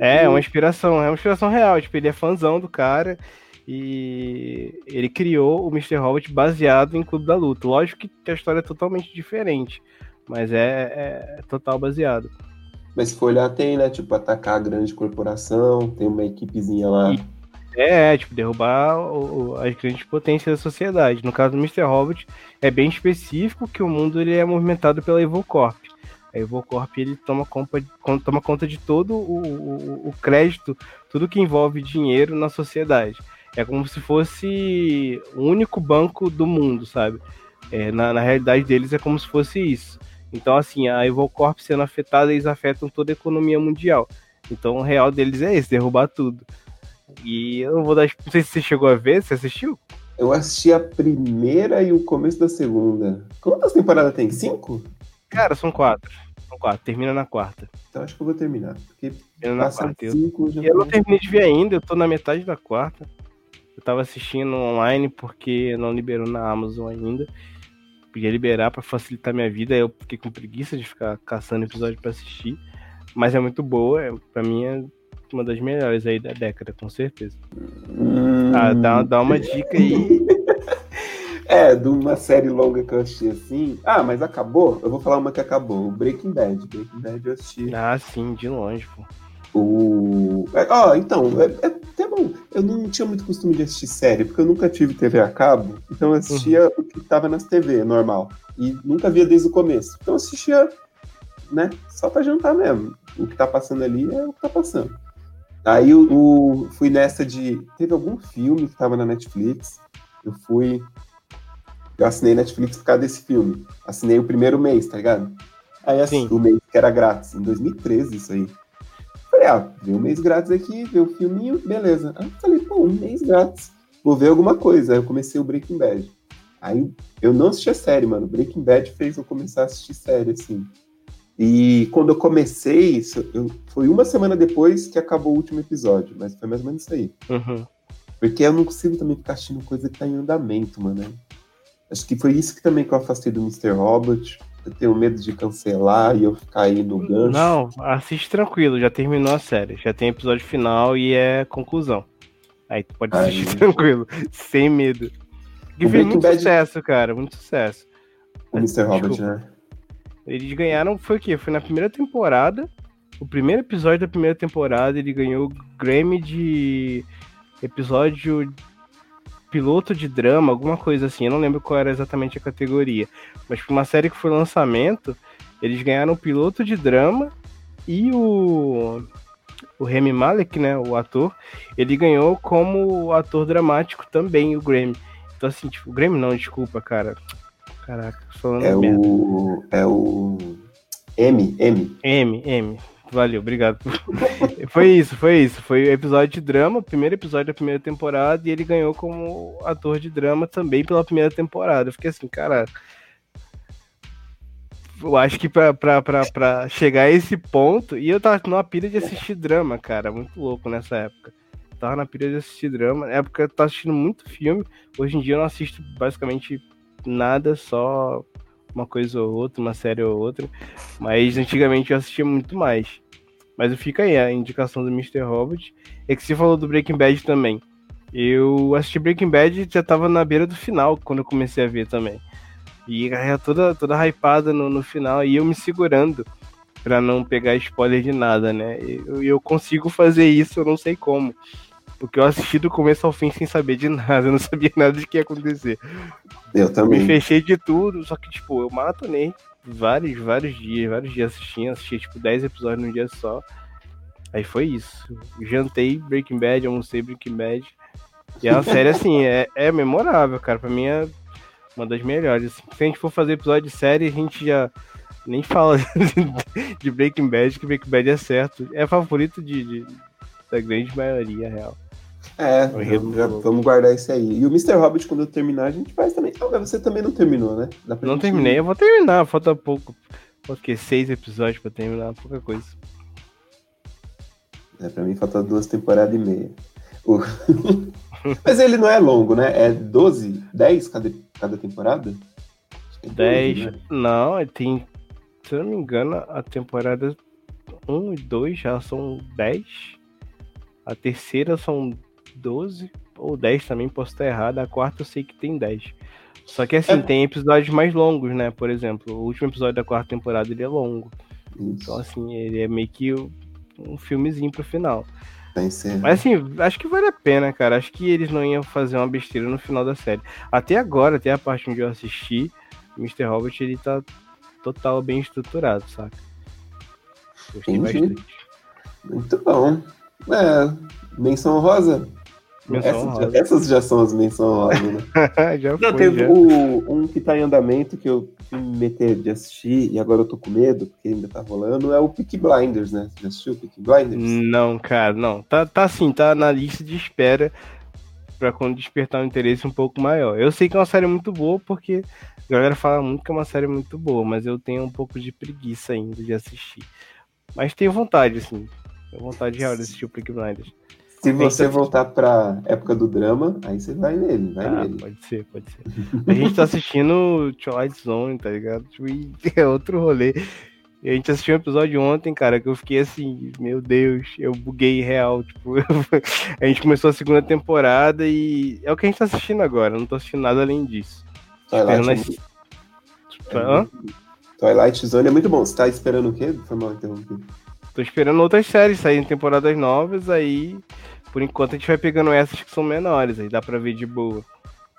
É, é uma inspiração, é uma inspiração real. Tipo, ele é fãzão do cara e ele criou o Mr. Robot baseado em Clube da Luta. Lógico que a história é totalmente diferente, mas é, é total baseado. Mas se for olhar, tem, né? Tipo, atacar a grande corporação, tem uma equipezinha lá. E, é, tipo, derrubar o, as grandes potências da sociedade. No caso do Mr. Robot, é bem específico que o mundo ele é movimentado pela Evocorp. A Evocorp ele toma, conta, toma conta de todo o, o, o crédito, tudo que envolve dinheiro na sociedade. É como se fosse o único banco do mundo, sabe? É, na, na realidade deles é como se fosse isso. Então, assim, a Evocorp sendo afetada, eles afetam toda a economia mundial. Então, o real deles é esse, derrubar tudo. E eu não vou dar. Não sei se você chegou a ver, você assistiu? Eu assisti a primeira e o começo da segunda. Quantas temporadas tem? Cinco? Cara, são quatro. São quatro, termina na quarta. Então acho que eu vou terminar. Porque termina na quarta. Cinco, eu, eu não terminei de ver ainda, eu tô na metade da quarta. Eu tava assistindo online porque não liberou na Amazon ainda. Podia liberar para facilitar minha vida. Eu fiquei com preguiça de ficar caçando episódio para assistir. Mas é muito boa. É, para mim é uma das melhores aí da década, com certeza. Hum... Ah, dá, dá uma dica aí. [LAUGHS] é, de uma série longa que eu assisti assim. Ah, mas acabou? Eu vou falar uma que acabou. O Breaking Bad. Breaking Bad eu assisti. Ah, sim, de longe, pô. O. É, ó, então, é, é, até bom. Eu não tinha muito costume de assistir série, porque eu nunca tive TV a cabo, então eu assistia uhum. o que tava nas TV, normal. E nunca via desde o começo. Então eu assistia, né, só pra jantar mesmo. O que tá passando ali é o que tá passando. Aí o, o fui nessa de. Teve algum filme que tava na Netflix. Eu fui. Eu assinei Netflix por causa desse filme. Assinei o primeiro mês, tá ligado? Aí assim, o mês que era grátis, em 2013 isso aí. Falei, ah, vê um mês grátis aqui, vê o um filminho, beleza. Aí falei, pô, um mês grátis, vou ver alguma coisa. Aí eu comecei o Breaking Bad. Aí eu não assisti a série, mano. Breaking Bad fez eu começar a assistir série, assim. E quando eu comecei, isso, eu, foi uma semana depois que acabou o último episódio, mas foi mais ou menos isso aí. Uhum. Porque eu não consigo também ficar assistindo coisa que tá em andamento, mano. Acho que foi isso que também que eu afastei do Mr. Robot. Eu tenho medo de cancelar e eu ficar aí no gancho. Não, assiste tranquilo, já terminou a série. Já tem episódio final e é conclusão. Aí tu pode assistir Aí. [LAUGHS] tranquilo, sem medo. E fez muito Bad- sucesso, cara, muito sucesso. O Mr. Robot, Desculpa. né? Eles ganharam, foi o quê? Foi na primeira temporada. O primeiro episódio da primeira temporada, ele ganhou o Grammy de episódio piloto de drama, alguma coisa assim. Eu não lembro qual era exatamente a categoria. Mas foi uma série que foi lançamento. Eles ganharam o piloto de drama e o. O Remy Malek, né? O ator, ele ganhou como ator dramático também o Grammy. Então, assim, tipo, o Grammy não, desculpa, cara. Caraca, falando É merda. o. É o. M, M. M, M. Valeu, obrigado. [LAUGHS] foi isso, foi isso. Foi episódio de drama, primeiro episódio da primeira temporada, e ele ganhou como ator de drama também pela primeira temporada. Eu fiquei assim, cara. Eu acho que pra, pra, pra, pra chegar a esse ponto. E eu tava numa pilha de assistir drama, cara. Muito louco nessa época. Tava na pilha de assistir drama. Na época eu tava assistindo muito filme. Hoje em dia eu não assisto basicamente nada, só uma coisa ou outra, uma série ou outra. Mas antigamente eu assistia muito mais. Mas fica aí a indicação do Mr. Robot. É que você falou do Breaking Bad também. Eu assisti Breaking Bad e já tava na beira do final quando eu comecei a ver também. E a toda, toda hypada no, no final e eu me segurando pra não pegar spoiler de nada, né? E eu, eu consigo fazer isso, eu não sei como. Porque eu assisti do começo ao fim sem saber de [LAUGHS] nada, eu não sabia nada de que ia acontecer. Eu Me também. fechei de tudo, só que, tipo, eu maratonei vários, vários dias, vários dias assistindo, assisti, tipo, 10 episódios num dia só. Aí foi isso. Jantei Breaking Bad, almocei Breaking Bad. E é uma [LAUGHS] série, assim, é, é memorável, cara. Pra mim é uma das melhores. assim. Se a gente for fazer episódio de série, a gente já nem fala [LAUGHS] de Breaking Bad, que Breaking Bad é certo. É favorito de, de- da grande maioria, real. É, já- louco. vamos guardar isso aí. E o Mr. Hobbit, quando eu terminar, a gente faz também. Ah, mas você também não terminou, né? Não gente- terminei, eu vou terminar, falta pouco. Falta o quê? Seis episódios pra terminar, pouca coisa. É, pra mim falta duas temporadas e meia. O- [LAUGHS] mas ele não é longo, né? É 12, 10 cada, cada temporada? É 10. 12, né? Não, tem. Se eu não me engano, a temporada 1 e 2 já são 10. A terceira são 12 ou 10 também, posso estar errado. A quarta eu sei que tem 10. Só que assim, É. tem episódios mais longos, né? Por exemplo, o último episódio da quarta temporada ele é longo. Isso, Então, assim, ele é meio que um filmezinho pro final. Mas assim, acho que vale a pena, cara. Acho que eles não iam fazer uma besteira no final da série. Até agora, até a parte onde eu assisti, Mr. Robert ele tá total bem estruturado, saca? Gostei Entendi. bastante. Muito bom. É, menção rosa? Essas, essas já são as menções rosas, né? [LAUGHS] já Não, foi, teve já. o, um que tá em andamento que eu fui me meter de assistir e agora eu tô com medo, porque ainda tá rolando, é o Peaky Blinders, né? Você já assistiu o Peaky Blinders? Não, cara, não. Tá, tá assim, tá na lista de espera pra quando despertar um interesse um pouco maior. Eu sei que é uma série muito boa porque a galera fala muito que é uma série muito boa, mas eu tenho um pouco de preguiça ainda de assistir. Mas tenho vontade, assim. Tenho vontade real de assistir o Peaky Blinders. Se você voltar pra época do drama, aí você vai nele, vai Ah, nele. pode ser, pode ser. A gente tá assistindo Twilight Zone, tá ligado? Tipo, e [LAUGHS] é outro rolê. E a gente assistiu um episódio ontem, cara, que eu fiquei assim, meu Deus, eu buguei real. Tipo, [LAUGHS] a gente começou a segunda temporada e é o que a gente tá assistindo agora. Não tô assistindo nada além disso. Twilight, Esperando é Hã? Twilight Zone é muito bom. Você tá esperando o quê? Foi mal interrompido. Tô esperando outras séries saírem temporadas novas, aí por enquanto a gente vai pegando essas que são menores, aí dá pra ver de boa.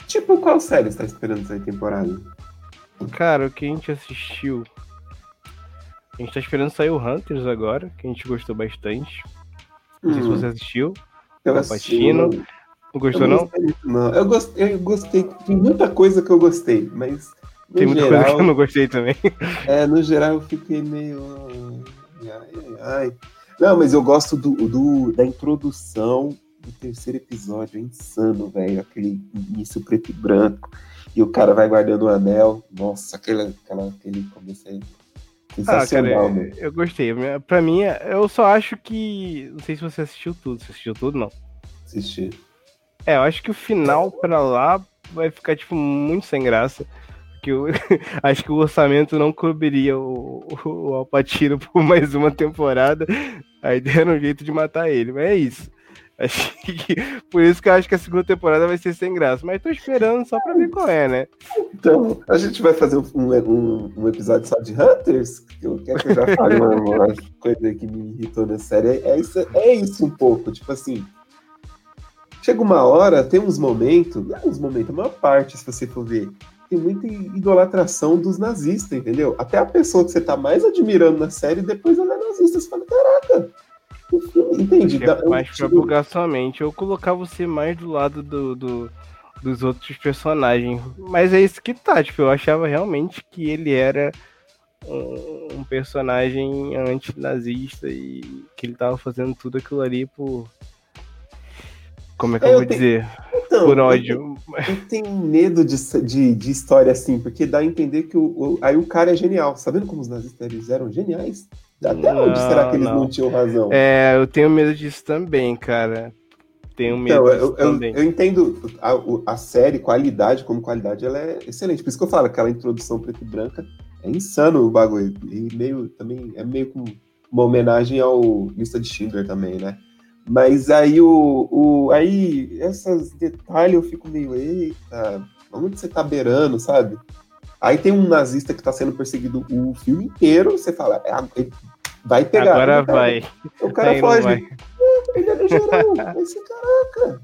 Tipo, qual série você tá esperando sair temporada? Cara, o que a gente assistiu? A gente tá esperando sair o Hunters agora, que a gente gostou bastante. Não sei se Hum, você assistiu. eu Alpatino. assisti, Não gostou, eu não? gostei não. Eu gostei, eu gostei. Tem muita coisa que eu gostei, mas. Tem muita geral, coisa que eu não gostei também. É, no geral eu fiquei meio. Ai, ai. Não, mas eu gosto do, do- da introdução do terceiro episódio. É insano, velho. Aquele início preto e branco. E o cara vai guardando o anel. Nossa, aquele, aquela, aquele começo aí. Ah, cara, eu gostei. Pra mim, eu só acho que. Não sei se você assistiu tudo. Você assistiu tudo, não? Assisti. É, eu acho que o final pra lá vai ficar, tipo, muito sem graça. Porque eu [LAUGHS] acho que o orçamento não cobriria o, o Alpatino por mais uma temporada. Aí deram um jeito de matar ele. Mas é isso. [LAUGHS] Acho que, por isso que eu acho que a segunda temporada vai ser sem graça. Mas tô esperando só pra ver qual é, né? Então, a gente vai fazer um, um, um episódio só de Hunters. Eu quero que eu já fale uma, uma coisa que me irritou na série. É isso, é isso um pouco. Tipo assim. Chega uma hora, tem uns momentos, não uns momentos, a maior parte, se você for ver, tem muita idolatração dos nazistas, entendeu? Até a pessoa que você tá mais admirando na série, depois ela é nazista. Você fala, caraca, Entendi. É mais pra bugar sua mente. Eu colocar você mais do lado do, do, dos outros personagens. Mas é isso que tá. Tipo, eu achava realmente que ele era um, um personagem antinazista e que ele tava fazendo tudo aquilo ali por. Como é que é, eu, eu vou tenho... Então, por ódio. Eu eu tenho medo de, de, de, história assim, porque dá a entender que o, o, aí o cara é genial. Sabendo como os nazistas eles eram geniais? Até não, onde será que eles não. não. tinham razão? É, eu tenho medo disso também, cara. Tenho medo então, disso eu, também. Eu, eu entendo a, a, série, qualidade, como qualidade, ela é excelente. Por isso que eu falo, aquela introdução preto e branca é insano o bagulho. E meio também, é meio como uma homenagem ao Lista de Schindler também, né? Mas aí o, o aí esses detalhes eu fico meio, eita, onde você tá beirando, sabe? Aí tem um nazista que tá sendo perseguido o filme inteiro, você fala, é, vai pegar. Agora vai. O cara foge. Vai. Ele é do geral, esse caraca.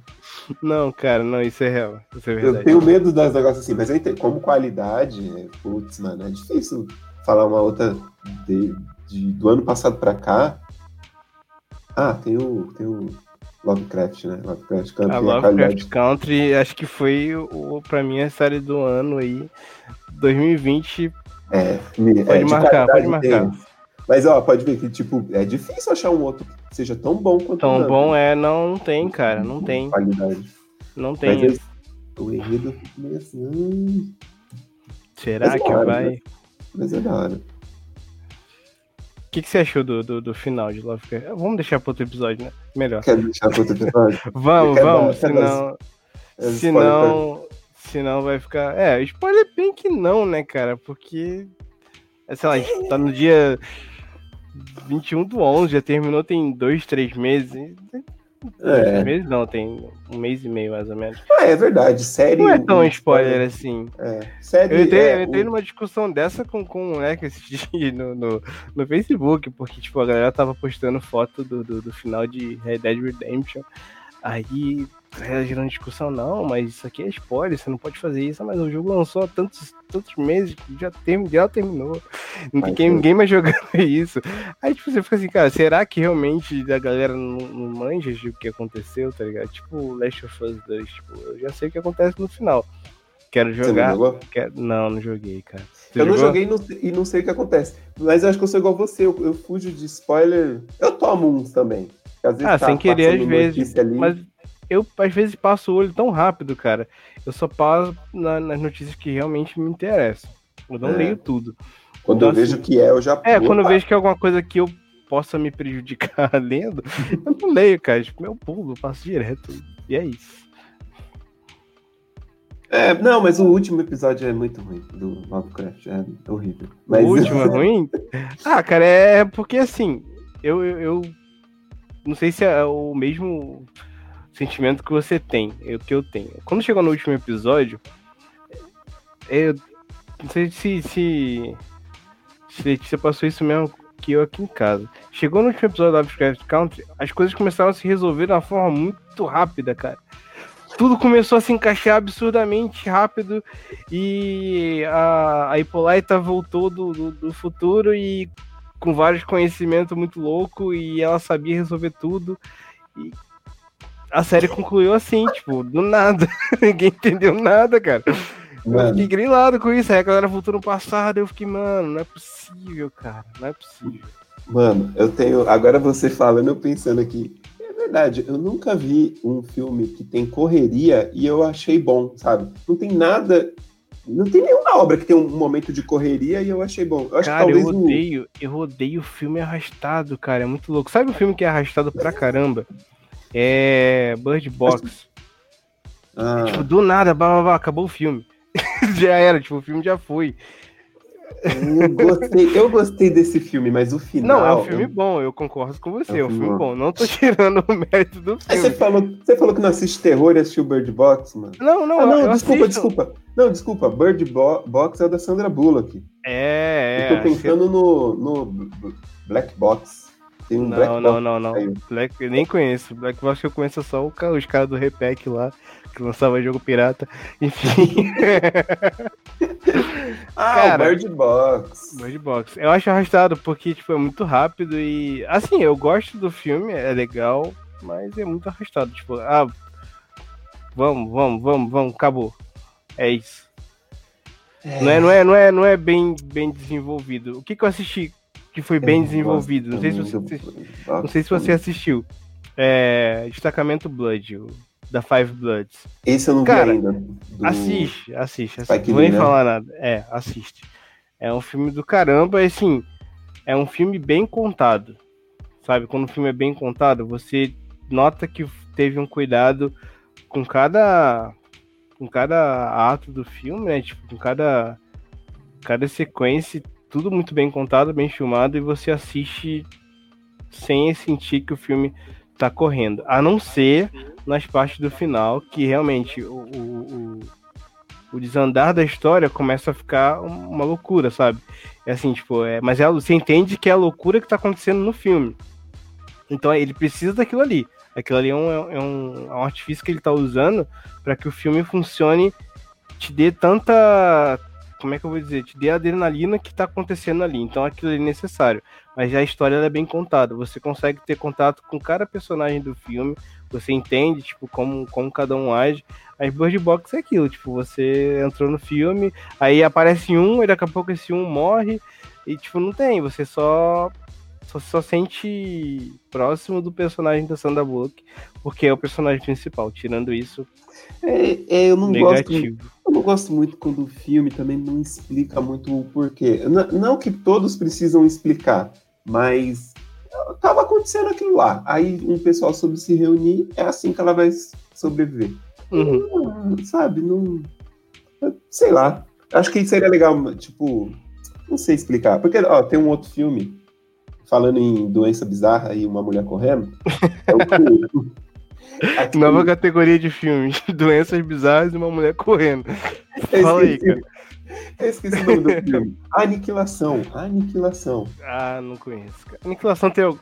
Não, cara, não, isso é real. Isso é verdade. Eu tenho medo das negócios assim, mas eu entendo, como qualidade, putz, mano, é difícil falar uma outra de, de do ano passado pra cá. Ah, tem o, tem o Lovecraft, né? Lovecraft Country. A Lovecraft a Country, acho que foi, o, pra mim, a série do ano aí. 2020. É, pode é, marcar, pode marcar. Mas, ó, pode ver que, tipo, é difícil achar um outro que seja tão bom quanto Tão bom é, não, não tem, cara, não tem. Qualidade. Não tem. Mas o enredo meio assim. Será é que vai? Né? Mas é da hora. O que, que você achou do, do, do final de Lovecraft? Vamos deixar para outro episódio, né? Melhor. Quer deixar para outro episódio? [LAUGHS] vamos, vamos, dar, senão. Senão, senão vai ficar. É, spoiler bem que não, né, cara? Porque. É, sei lá, a gente tá no dia 21 do 11, já terminou tem dois, três meses. É. meses não, tem um mês e meio mais ou menos. Ah, é verdade. Série. Não é tão spoiler, assim. É. Série, eu entrei, é, eu entrei o... numa discussão dessa com, com um moleque [LAUGHS] no, no, no, Facebook, porque tipo, a galera tava postando foto do, do, do final de Red Dead Redemption. Aí ela gerando discussão, não, mas isso aqui é spoiler, você não pode fazer isso, mas o jogo lançou há tantos, tantos meses que já, já terminou. Não tem ninguém mais [LAUGHS] jogando isso. Aí tipo, você fica assim, cara, será que realmente a galera não, não manja de o que aconteceu, tá ligado? Tipo Last of Us 2, tipo, eu já sei o que acontece no final. Quero jogar. Você não, quero... não, não joguei, cara. Você eu jogou? não joguei não, e não sei o que acontece. Mas eu acho que eu sou igual você, eu, eu fujo de spoiler. Eu tomo uns também. Às vezes ah, tá sem querer às vezes. Ali. Mas eu às vezes passo o olho tão rápido, cara. Eu só passo na, nas notícias que realmente me interessam. Eu não é. leio tudo. Quando então, eu vejo assim, que é, eu já. É, quando eu vejo que é alguma coisa que eu possa me prejudicar [LAUGHS] lendo, eu não leio, cara. Tipo, meu pulo, eu passo direto. E é isso. É, não, mas o último episódio é muito ruim do Lovecraft. É horrível. Mas... O último é ruim? [LAUGHS] Ah, cara, é porque assim, eu, eu, eu não sei se é o mesmo sentimento que você tem, é o que eu tenho. Quando chegou no último episódio, eu não sei se, se, se Letícia passou isso mesmo que eu aqui em casa. Chegou no último episódio da Lovecraft Country, as coisas começaram a se resolver de uma forma muito rápida, cara. Tudo começou a se encaixar absurdamente rápido e a, a Hippolyta voltou do, do, do futuro e com vários conhecimentos muito louco e ela sabia resolver tudo. E a série concluiu assim, tipo, do nada. [LAUGHS] Ninguém entendeu nada, cara. Mano. Eu fiquei grilado com isso. Aí a galera voltou no passado. Eu fiquei, mano, não é possível, cara. Não é possível. Mano, eu tenho. Agora você falando, eu pensando aqui. É verdade, eu nunca vi um filme que tem correria e eu achei bom, sabe? Não tem nada Não tem nenhuma obra que tem um momento de correria e eu achei bom. Eu acho cara, que talvez eu odeio, o... eu odeio filme arrastado, cara. É muito louco. Sabe um filme que é arrastado pra caramba? É. Bird Box. Ah. Tipo, do nada, blá, blá, blá, acabou o filme. [LAUGHS] já era, tipo, o filme já foi. Eu gostei, eu gostei desse filme, mas o final. Não, é um filme eu... bom, eu concordo com você. É um, filme, bom. Não tô tirando o mérito do filme. Aí você falou, você falou que não assiste terror e assistiu Bird Box, mano. Não, não, ah, não. desculpa, assisto. desculpa. Não, desculpa. Bird Bo Box é da Sandra Bullock. É, é. Eu tô pensando que... no, no Black Box. Tem um não, Black não, não, não, não. Black, eu nem conheço. Black Box eu conheço só o, os caras do Repec lá que lançava jogo pirata. [LAUGHS] Enfim. [LAUGHS] ah, Cara, o Bird Box. Bird Box. Eu acho arrastado porque tipo, é muito rápido e. Assim, eu gosto do filme, é legal, mas é muito arrastado. Tipo, ah. Vamos, vamos, vamos, vamos, acabou. É isso. É... Não, é, não, é, não, é, não é bem, bem desenvolvido. O que, que eu assisti que foi bem desenvolvido? Não sei, se você, não sei se você assistiu. É, Destacamento Blood, da Five Bloods. Esse eu não Cara, vi ainda. Do... Assiste, assiste. assiste. Não vou nem né? falar nada. É, assiste. É um filme do caramba, assim, é um filme bem contado. Sabe, quando o filme é bem contado, você nota que teve um cuidado com cada com cada ato do filme, né? Tipo, com cada cada sequência, tudo muito bem contado, bem filmado e você assiste sem sentir que o filme tá correndo. A não ser nas partes do final, que realmente o, o, o desandar da história começa a ficar uma loucura, sabe? É assim, tipo, é, mas é, você entende que é a loucura que tá acontecendo no filme. Então ele precisa daquilo ali. Aquilo ali é um, é um, é um artifício que ele tá usando para que o filme funcione, te dê tanta. Como é que eu vou dizer? Te dê a adrenalina que tá acontecendo ali. Então aquilo é necessário. Mas a história é bem contada. Você consegue ter contato com cada personagem do filme, você entende, tipo, como, como cada um age. Aí Bird Box é aquilo, tipo, você entrou no filme, aí aparece um, e daqui a pouco esse um morre, e tipo, não tem, você só só, só sente próximo do personagem da Sandra Bullock, porque é o personagem principal, tirando isso. É, é eu não negativo. gosto. Eu não gosto muito quando o filme também não explica muito o porquê. Não, não que todos precisam explicar, mas tava acontecendo aquilo lá. Aí um pessoal soube se reunir, é assim que ela vai sobreviver. Uhum. Não, sabe, não. Sei lá. Acho que seria legal, tipo, não sei explicar. Porque, ó, tem um outro filme, falando em doença bizarra e uma mulher correndo. É o [LAUGHS] Aqui... Nova categoria de filmes: [LAUGHS] doenças bizarras e uma mulher correndo. Fala aí, cara. Eu esqueci o nome do [LAUGHS] filme. Aniquilação. Aniquilação. Ah, não conheço. Cara. Aniquilação tem. Eu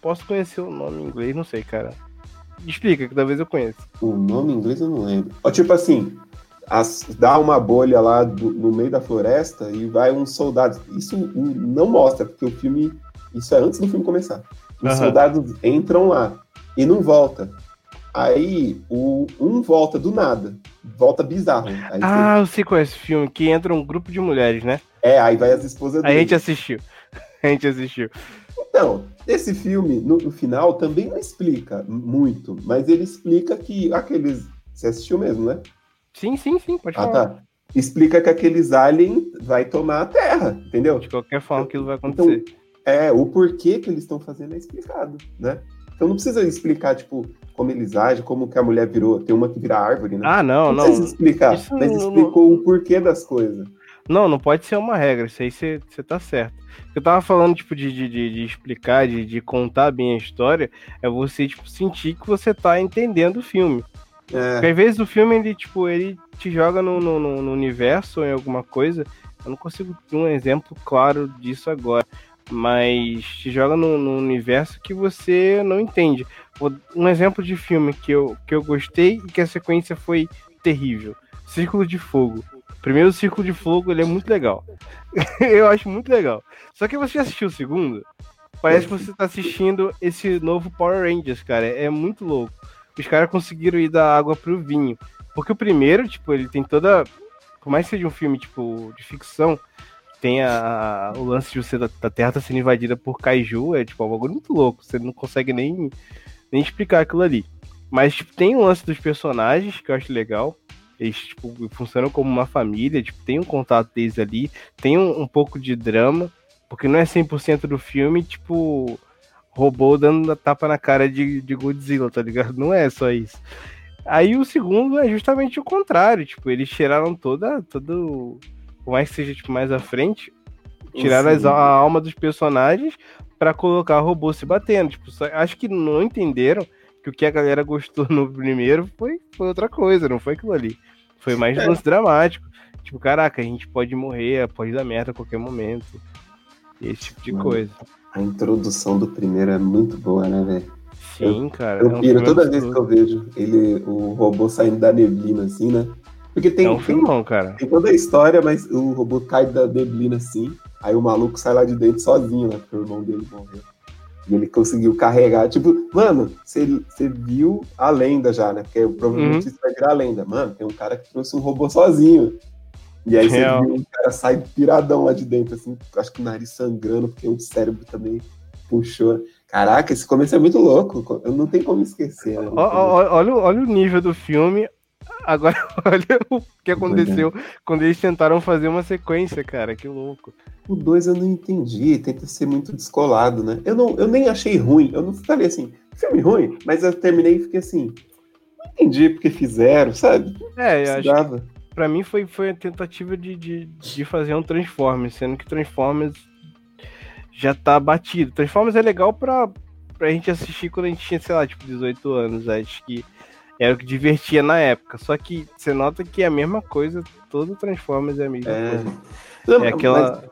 posso conhecer o nome em inglês, não sei, cara. Explica, que talvez eu conheça. O nome em inglês eu não lembro. Ó, tipo assim, as, dá uma bolha lá do, no meio da floresta e vai um soldado. Isso não mostra, porque o filme. Isso é antes do filme começar. Os uhum. soldados entram lá e não volta. Aí o, um volta do nada. Volta bizarro. Aí ah, você... eu sei qual é esse filme, que entra um grupo de mulheres, né? É, aí vai as esposas dele. A gente assistiu. [LAUGHS] A gente assistiu. Então, esse filme, no, no, final, também não explica muito, mas ele explica que aqueles. Você assistiu mesmo, né? Sim, sim, sim, pode ah, falar. Tá. Explica que aqueles aliens vai tomar a Terra, entendeu? De qualquer forma, aquilo vai então, acontecer. Então, é, o porquê que eles estão fazendo é explicado, né? Então não precisa explicar, tipo, como eles agem, como que a mulher virou. Tem uma que vira árvore, né? Ah, não, não. Não explicar, isso mas não, explicou não... o porquê das coisas. Não, não pode ser uma regra, isso aí você tá certo. Eu tava falando, tipo, de, de, de explicar, de, de, contar bem a história, é você, tipo, sentir que você tá entendendo o filme. É. Porque às vezes o filme, ele, tipo, ele te joga no, no, no universo ou em alguma coisa. Eu não consigo ter um exemplo claro disso agora mas te joga no, no, universo que você não entende. Um exemplo de filme que eu, que eu gostei e que a sequência foi terrível: Círculo de Fogo. Primeiro Círculo de Fogo ele é muito legal. [LAUGHS] eu acho muito legal. Só que você assistiu o segundo? Parece que você tá assistindo esse novo Power Rangers, cara. É muito louco. Os caras conseguiram ir da água pro vinho. Porque o primeiro, tipo, ele tem toda. Por mais que seja um filme, tipo, de ficção, tem a, o lance de você da, da Terra tá sendo invadida por kaiju, é tipo um bagulho muito louco, você não consegue nem, nem explicar aquilo ali. Mas tipo, tem o lance dos personagens que eu acho legal. Eles, tipo, funcionam como uma família, tipo, tem um contato deles ali, tem um, um pouco de drama, porque não é 100% do filme, tipo, robô dando tapa na cara de, de Godzilla, tá ligado? Não é só isso. Aí o segundo é justamente o contrário, tipo, eles tiraram toda, todo, por mais que seja tipo, mais à frente, tiraram as, a alma dos personagens para colocar o robô se batendo. Tipo, só, acho que não entenderam que o que a galera [LAUGHS] gostou no primeiro foi, foi outra coisa, não foi aquilo ali. Foi mais é. lance dramático. Tipo, caraca, a gente pode morrer, pode dar merda a qualquer momento. Esse tipo de Mano, coisa. A introdução do primeiro é muito boa, né, velho? Sim, cara. Eu é um piro toda vez que eu vejo ele, o robô saindo da neblina, assim, né? Porque tem, é um filmão, cara. tem toda a história, mas o robô cai da neblina assim, aí o maluco sai lá de dentro sozinho, né? Porque o irmão dele morreu. E ele conseguiu carregar. Tipo, mano, você viu a lenda já, né? Porque provavelmente uhum. isso vai virar lenda. Mano, tem um cara que trouxe um robô sozinho. E aí você viu o cara sai piradão lá de dentro, assim, acho que o nariz sangrando, porque o cérebro também puxou. Caraca, esse começo é muito louco. Eu não tenho como esquecer. Né? Olha, olha, olha o nível do filme. Agora, [LAUGHS] olha o que aconteceu quando eles tentaram fazer uma sequência, cara. Que louco. O 2 eu não entendi, tenta ser muito descolado, né? Eu, não, eu nem achei ruim. Eu não falei assim, filme ruim, mas eu terminei e fiquei assim. Não entendi porque fizeram, sabe? É, eu acho. Que pra mim foi, foi a tentativa de, de, de fazer um Transformers, sendo que Transformers já tá batido. Transformers é legal pra, pra gente assistir quando a gente tinha, sei lá, tipo, 18 anos. Acho que era o que divertia na época. Só que você nota que é a mesma coisa, todo Transformers é a mesma é. coisa. Não, é aquela. Mas...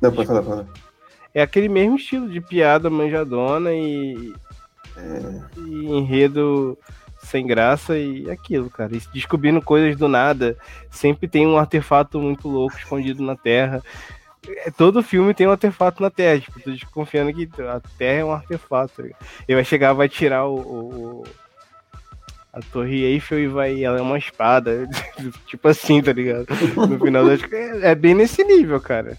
Não, pode falar, pode falar. É aquele mesmo estilo de piada manjadona e. É. E enredo sem graça e aquilo, cara. E descobrindo coisas do nada. Sempre tem um artefato muito louco escondido na Terra. É, todo filme tem um artefato na Terra. Tipo, tô desconfiando que a Terra é um artefato. Ele vai chegar, vai tirar o, o a Torre Eiffel e vai. Ela é uma espada. [LAUGHS] tipo assim, tá ligado? No final das é, é bem nesse nível, cara.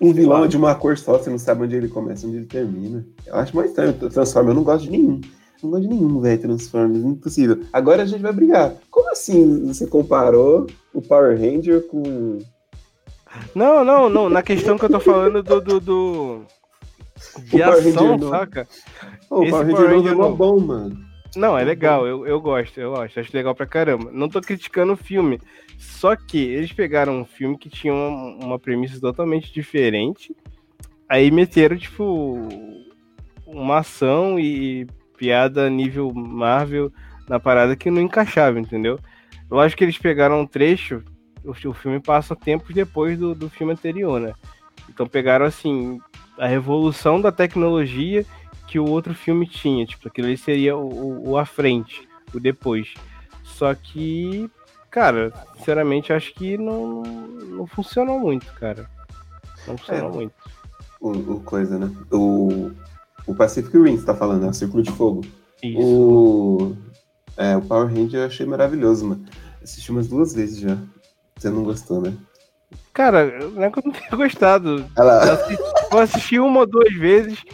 Um vilão de uma cor só, você não sabe onde ele começa, onde ele termina. Eu acho mais estranho. Transforma, eu não gosto de nenhum. Não gosto de nenhum, velho, Transformers. Impossível. Agora a gente vai brigar. Como assim você comparou o Power Ranger com. Não, não, não. Na questão que eu tô falando do. do, do... De o ação, Ranger, saca? o Power Ranger, Power Ranger não é bom, mano. Não, é legal, eu, eu gosto, eu gosto, acho legal pra caramba. Não tô criticando o filme. Só que eles pegaram um filme que tinha uma, uma premissa totalmente diferente. Aí meteram, tipo, uma ação e piada nível Marvel na parada que não encaixava, entendeu? Lógico que eles pegaram um trecho, o, o filme passa tempos depois do, do filme anterior, né? Então pegaram assim a revolução da tecnologia que o outro filme tinha, tipo, aquilo ali seria o, o, o à frente, o depois. Só que, cara, sinceramente acho que não, não funcionou muito, cara. Não funcionou é, muito. O, o, coisa, né? O, o Pacific Rim, você tá falando, é o Círculo de Fogo. Isso. O, é, o Power Ranger eu achei maravilhoso, mano. Assisti umas duas vezes já. Você não gostou, né? Cara, não é que eu não tenha [LAUGHS] gostado. Ela... Eu assisti uma ou duas vezes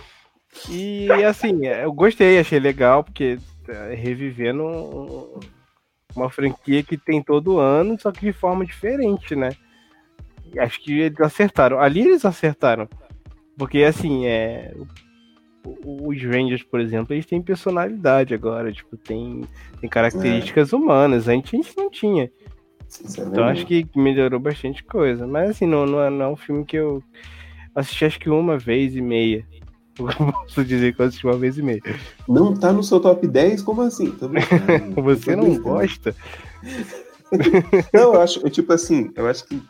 e assim, eu gostei, achei legal, porque é, revivendo uma franquia que tem todo ano, só que de forma diferente, né? E acho que eles acertaram. Ali eles acertaram. Porque assim, é os Rangers, por exemplo, eles têm personalidade agora, tipo, tem, tem características é. humanas, a gente, a gente não tinha. Então acho que melhorou bastante coisa. Mas assim, não, não, é, não é um filme que eu assisti acho que uma vez e meia. [LAUGHS] Posso dizer que eu assisti uma vez e meia. Não tá no seu top 10? Como assim? [LAUGHS] Você não gosta? [LAUGHS] não, eu acho, tipo assim, eu acho que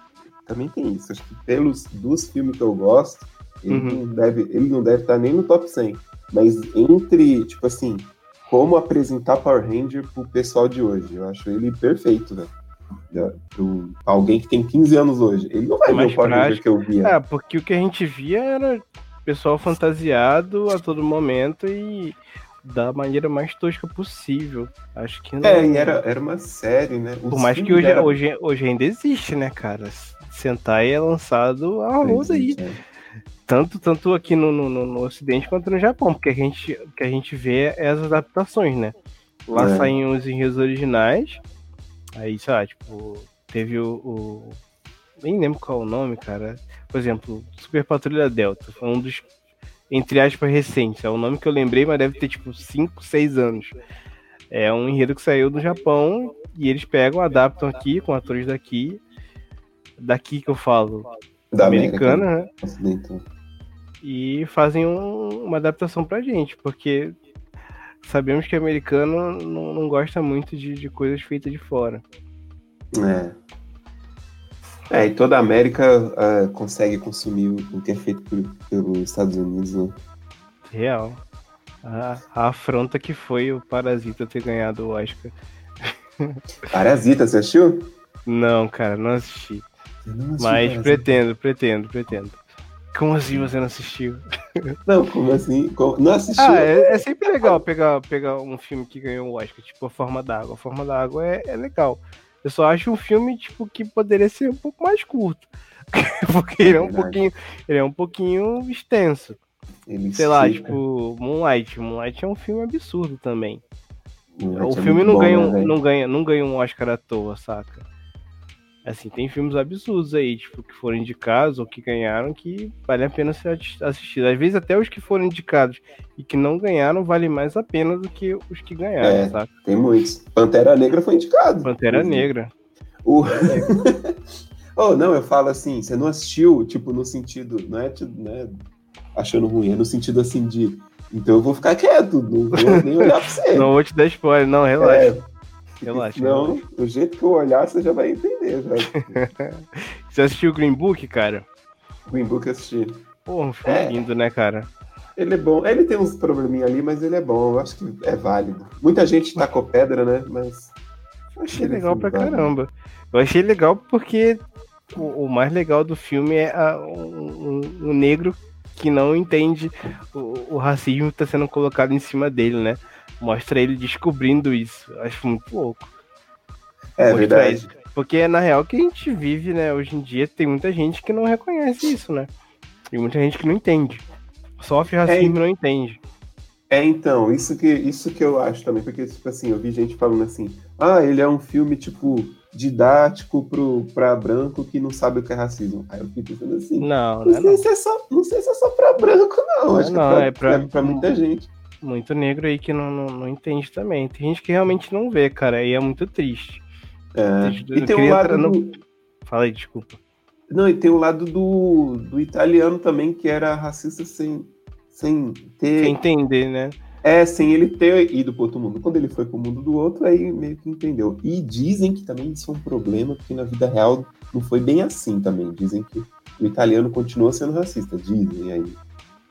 também tem isso. Acho que pelos dos filmes que eu gosto, ele, uhum. não deve, ele não deve estar nem no top 100. Mas entre, tipo assim, como apresentar Power Ranger pro pessoal de hoje, eu acho ele perfeito, velho. Pro, alguém que tem 15 anos hoje. Ele não vai ver o Power Ranger que eu via. É, porque o que a gente via era pessoal fantasiado a todo momento e da maneira mais tosca possível. Acho que não... É, e era, era uma série, né? Por mais que hoje, era... hoje, hoje ainda existe, né, cara? Sentai é lançado a rosa aí. É tanto, tanto aqui no, no, no, Ocidente quanto no Japão, porque a gente, que a gente vê é as adaptações, né? Lá é. saem os enredos originais, Aí, sei lá, tipo, teve o, o. Nem lembro qual é o nome, cara. Por exemplo, Super Patrulha Delta. Foi um dos, entre aspas, recentes. É o nome que eu lembrei, mas deve ter, tipo, 5, 6 anos. É um enredo que saiu do Japão e eles pegam, adaptam aqui com atores daqui. Daqui que eu falo. Da americana, né? E fazem um- uma adaptação pra gente, porque sabemos que americano não, não gosta muito de, de coisas feitas de fora. É. É, e toda a América ah, consegue consumir o que é feito por- pelos Estados Unidos, né? Real. A, a afronta que foi o Parasita ter ganhado o Oscar. [LAUGHS] Parasita, você assistiu? Não, cara, não assisti. Não assisti Mas Parasita. pretendo, pretendo, pretendo. Como assim você não assistiu? [LAUGHS] Não, como assim? Como- Não assistiu? Ah, é, é sempre legal pegar, pegar um filme que ganhou o Oscar, tipo A Forma d'Água. A Forma d'Água é, é legal. Eu só acho um filme, tipo, que poderia ser um pouco mais curto. [LAUGHS] Porque ele é um pouquinho. Ele é um pouquinho extenso. Ele Sei lá, estica. tipo, Moonlight. Moonlight é um filme absurdo também. Moonlight o é filme muito não, bom, ganha, né, não, ganha, não ganha um Oscar à toa, saca? Assim, tem filmes absurdos aí, tipo, que foram indicados ou que ganharam que vale a pena ser assistido. Às vezes até os que foram indicados e que não ganharam valem mais a pena do que os que ganharam, É. Tem muitos. Pantera Negra foi indicado. Pantera Inclusive. Negra. O... [LAUGHS] oh, não, eu falo assim, você não assistiu, tipo, no sentido, não é, né, achando ruim, é no sentido assim de, então eu vou ficar quieto, não vou nem olhar pra você. [LAUGHS] Não vou te dar spoiler, não, relaxa. É, Relaxa, Não, do jeito que eu olhar, você já vai entender, velho. [LAUGHS] Você assistiu o Green Book, cara? Green Book eu assisti. Pô, um filme É. lindo, né, cara? Ele é bom, ele tem uns probleminha ali, mas ele é bom, eu acho que é válido. Muita gente tacou pedra, né, mas... eu Achei ele legal pra válido. caramba. Eu achei legal porque o, o mais legal do filme é a- um, um- um negro que não entende o, o racismo que tá sendo colocado em cima dele, né? Mostra ele descobrindo isso. Eu acho muito louco. É Mostrar verdade. isso. Porque é na real que a gente vive, né? Hoje em dia tem muita gente que não reconhece isso, né? E muita gente que não entende. Sofre racismo e não entende. É, então, isso que, isso que eu acho também, porque, tipo assim, eu vi gente falando assim, ah, ele é um filme, tipo, didático pro, pra branco que não sabe o que é racismo. Aí eu fiquei pensando assim, Não, não, né? sei Não. Se é só, não sei se é só pra branco, não. Acho Não, que é pra- é pra muita gente. Muito negro aí que não, não, não entende também. Tem gente que realmente não vê, cara, e é muito triste. É. E tem um lado entrar do... Fala aí, desculpa. Não, e tem o lado do, do italiano também, que era racista sem, sem ter... Sem entender, né? É, sem ele ter ido pro outro mundo. Quando ele foi pro mundo do outro, aí meio que entendeu. E dizem que também isso é um problema, porque na vida real não foi bem assim também. Dizem que o italiano continua sendo racista, dizem aí.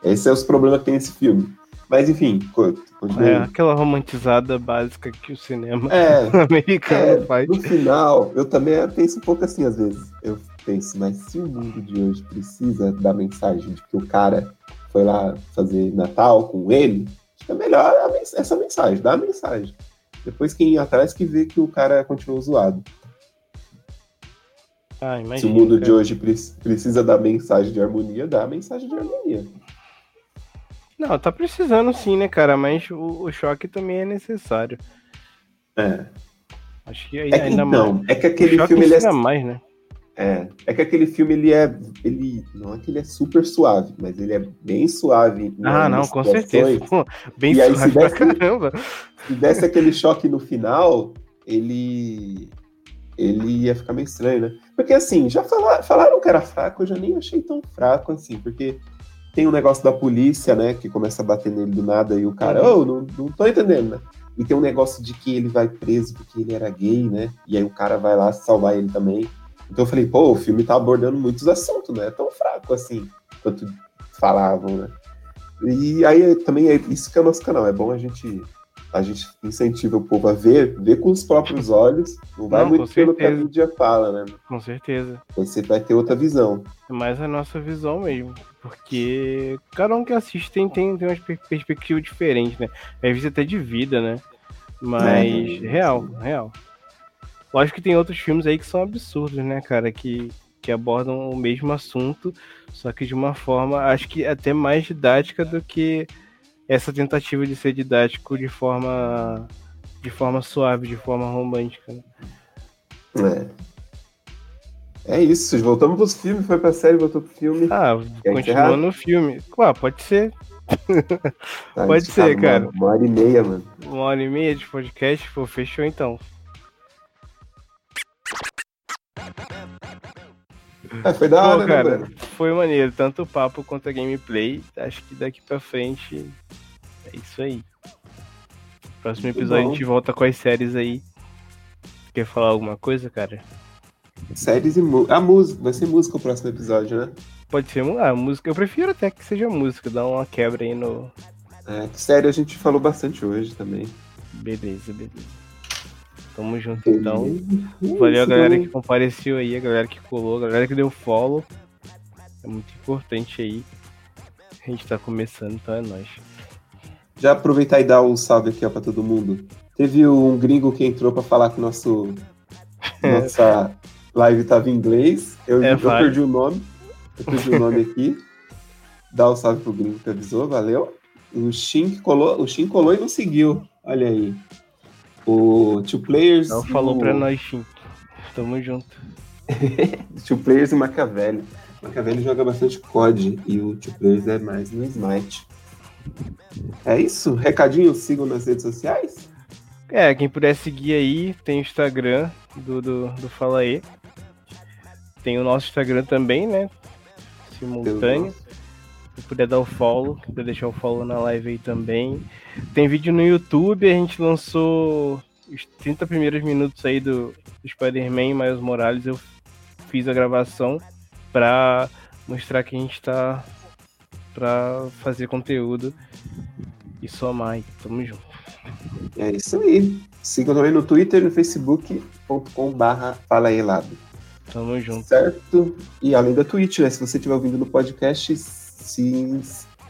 Esses são os problemas que tem nesse filme. Mas enfim, co- continua. É aquela romantizada básica que o cinema É, [LAUGHS] americano é, faz. no final, eu também penso um pouco assim às vezes. Eu penso, mas se o mundo de hoje precisa da mensagem de que o cara foi lá fazer Natal com ele, acho que é melhor mens- essa mensagem, dá a mensagem. Depois quem ir atrás que vê que o cara continuou zoado. Ah, se o imagina. mundo de cara. hoje pre- precisa da mensagem de harmonia, dá a mensagem de harmonia. Não, tá precisando sim, né, cara? Mas o, o choque também é necessário. É. Acho que aí É que, ainda mais. então, é que aquele filme ele é mais, né? É, é que aquele filme ele é, ele não é que ele é super suave, mas ele é bem suave. Ah, não, com certeza. Pô, bem E aí, suave se pra desse- caramba. Se desse aquele choque no final, ele ele ia ficar meio estranho, né? Porque assim, já fala- falaram que era fraco, eu já nem achei tão fraco assim, porque tem um negócio da polícia, né, que começa a bater nele do nada e o cara, oh, não, não tô entendendo, né? E tem um negócio de que ele vai preso porque ele era gay, né? E aí o cara vai lá salvar ele também. Então eu falei, pô, o filme tá abordando muitos assuntos, não é tão fraco assim quanto falavam, né? E aí também é isso que é o nosso canal, é bom a gente a gente incentiva o povo a ver, ver com os próprios olhos, não vai Não, muito pelo que a mídia fala, né? Com certeza. Aí você vai ter outra visão. É mais a nossa visão mesmo. Porque cada um que assiste tem, tem, tem uma per- perspectiva diferente, né? Às vezes até de vida, né? Mas É. real, real. Lógico que tem outros filmes aí que são absurdos, né, cara? Que, que abordam o mesmo assunto, só que de uma forma, acho que até mais didática do que essa tentativa de ser didático de forma de forma suave, de forma romântica. né? É. É isso, voltamos pros filmes, foi pra série, voltou pro filme. Ah, continua no filme. Ué, pode ser. [LAUGHS] Tá, pode ser, uma- cara. Uma hora e meia, mano. Uma hora e meia de podcast, pô, fechou então. É, foi da Pô, hora, né, cara, mano? foi maneiro, tanto o papo quanto a gameplay. Acho que daqui pra frente é isso aí. Próximo Muito episódio bom. a gente volta com as séries aí. Quer falar alguma coisa, cara? Séries e música. A música, vai ser música o próximo episódio, né? Pode ser ah, música. Eu prefiro até que seja música, dá uma quebra aí no. É, que série a gente falou bastante hoje também. Beleza, beleza. Tamo junto então. Isso, Valeu a galera que compareceu aí, a galera que colou, a galera que deu follow. É muito importante aí. A gente tá começando, então é nóis. Já aproveitar e dar um salve aqui ó, pra todo mundo. Teve um gringo que entrou pra falar que nosso, nossa live tava em inglês. Eu, É, eu perdi o nome. Eu perdi o nome aqui. Dá um salve pro gringo que avisou, valeu. O Shin colou, o Shin colou e não seguiu. Olha aí. O Two Players. E falou o- pra nós, Shin. Tamo junto. [LAUGHS] Two Players e Machiavelli. Machiavelli joga bastante COD e o Two Players é mais no Smite. É isso? Recadinho, sigam nas redes sociais? É, quem puder seguir aí, tem o Instagram do, do, do Fala aí. Tem o nosso Instagram também, né? Simultâneo. Se puder dar o follow, puder deixar o follow na live aí também. Tem vídeo no YouTube, a gente lançou os 30 primeiros minutos aí do, do Spider-Man Miles Morales. Eu fiz a gravação pra mostrar que a gente tá pra fazer conteúdo e somar. Tamo junto. É isso aí. Sigam também no Twitter e no facebook.com barra Fala aí. Tamo junto. Certo? E além da Twitch, né? Se você estiver ouvindo no podcast, se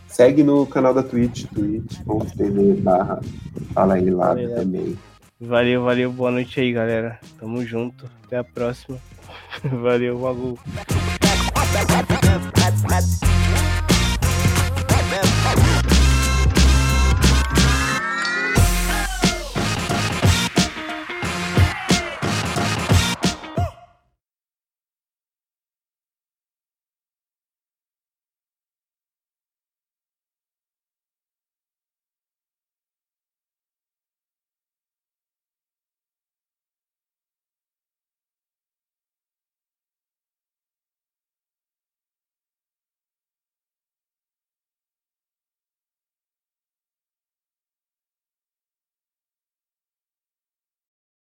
segue no canal da Twitch, twitch.tv barra Fala aí também. Valeu, valeu. Boa noite aí, galera. Tamo junto. Até a próxima. [LAUGHS] Valeu, Magu.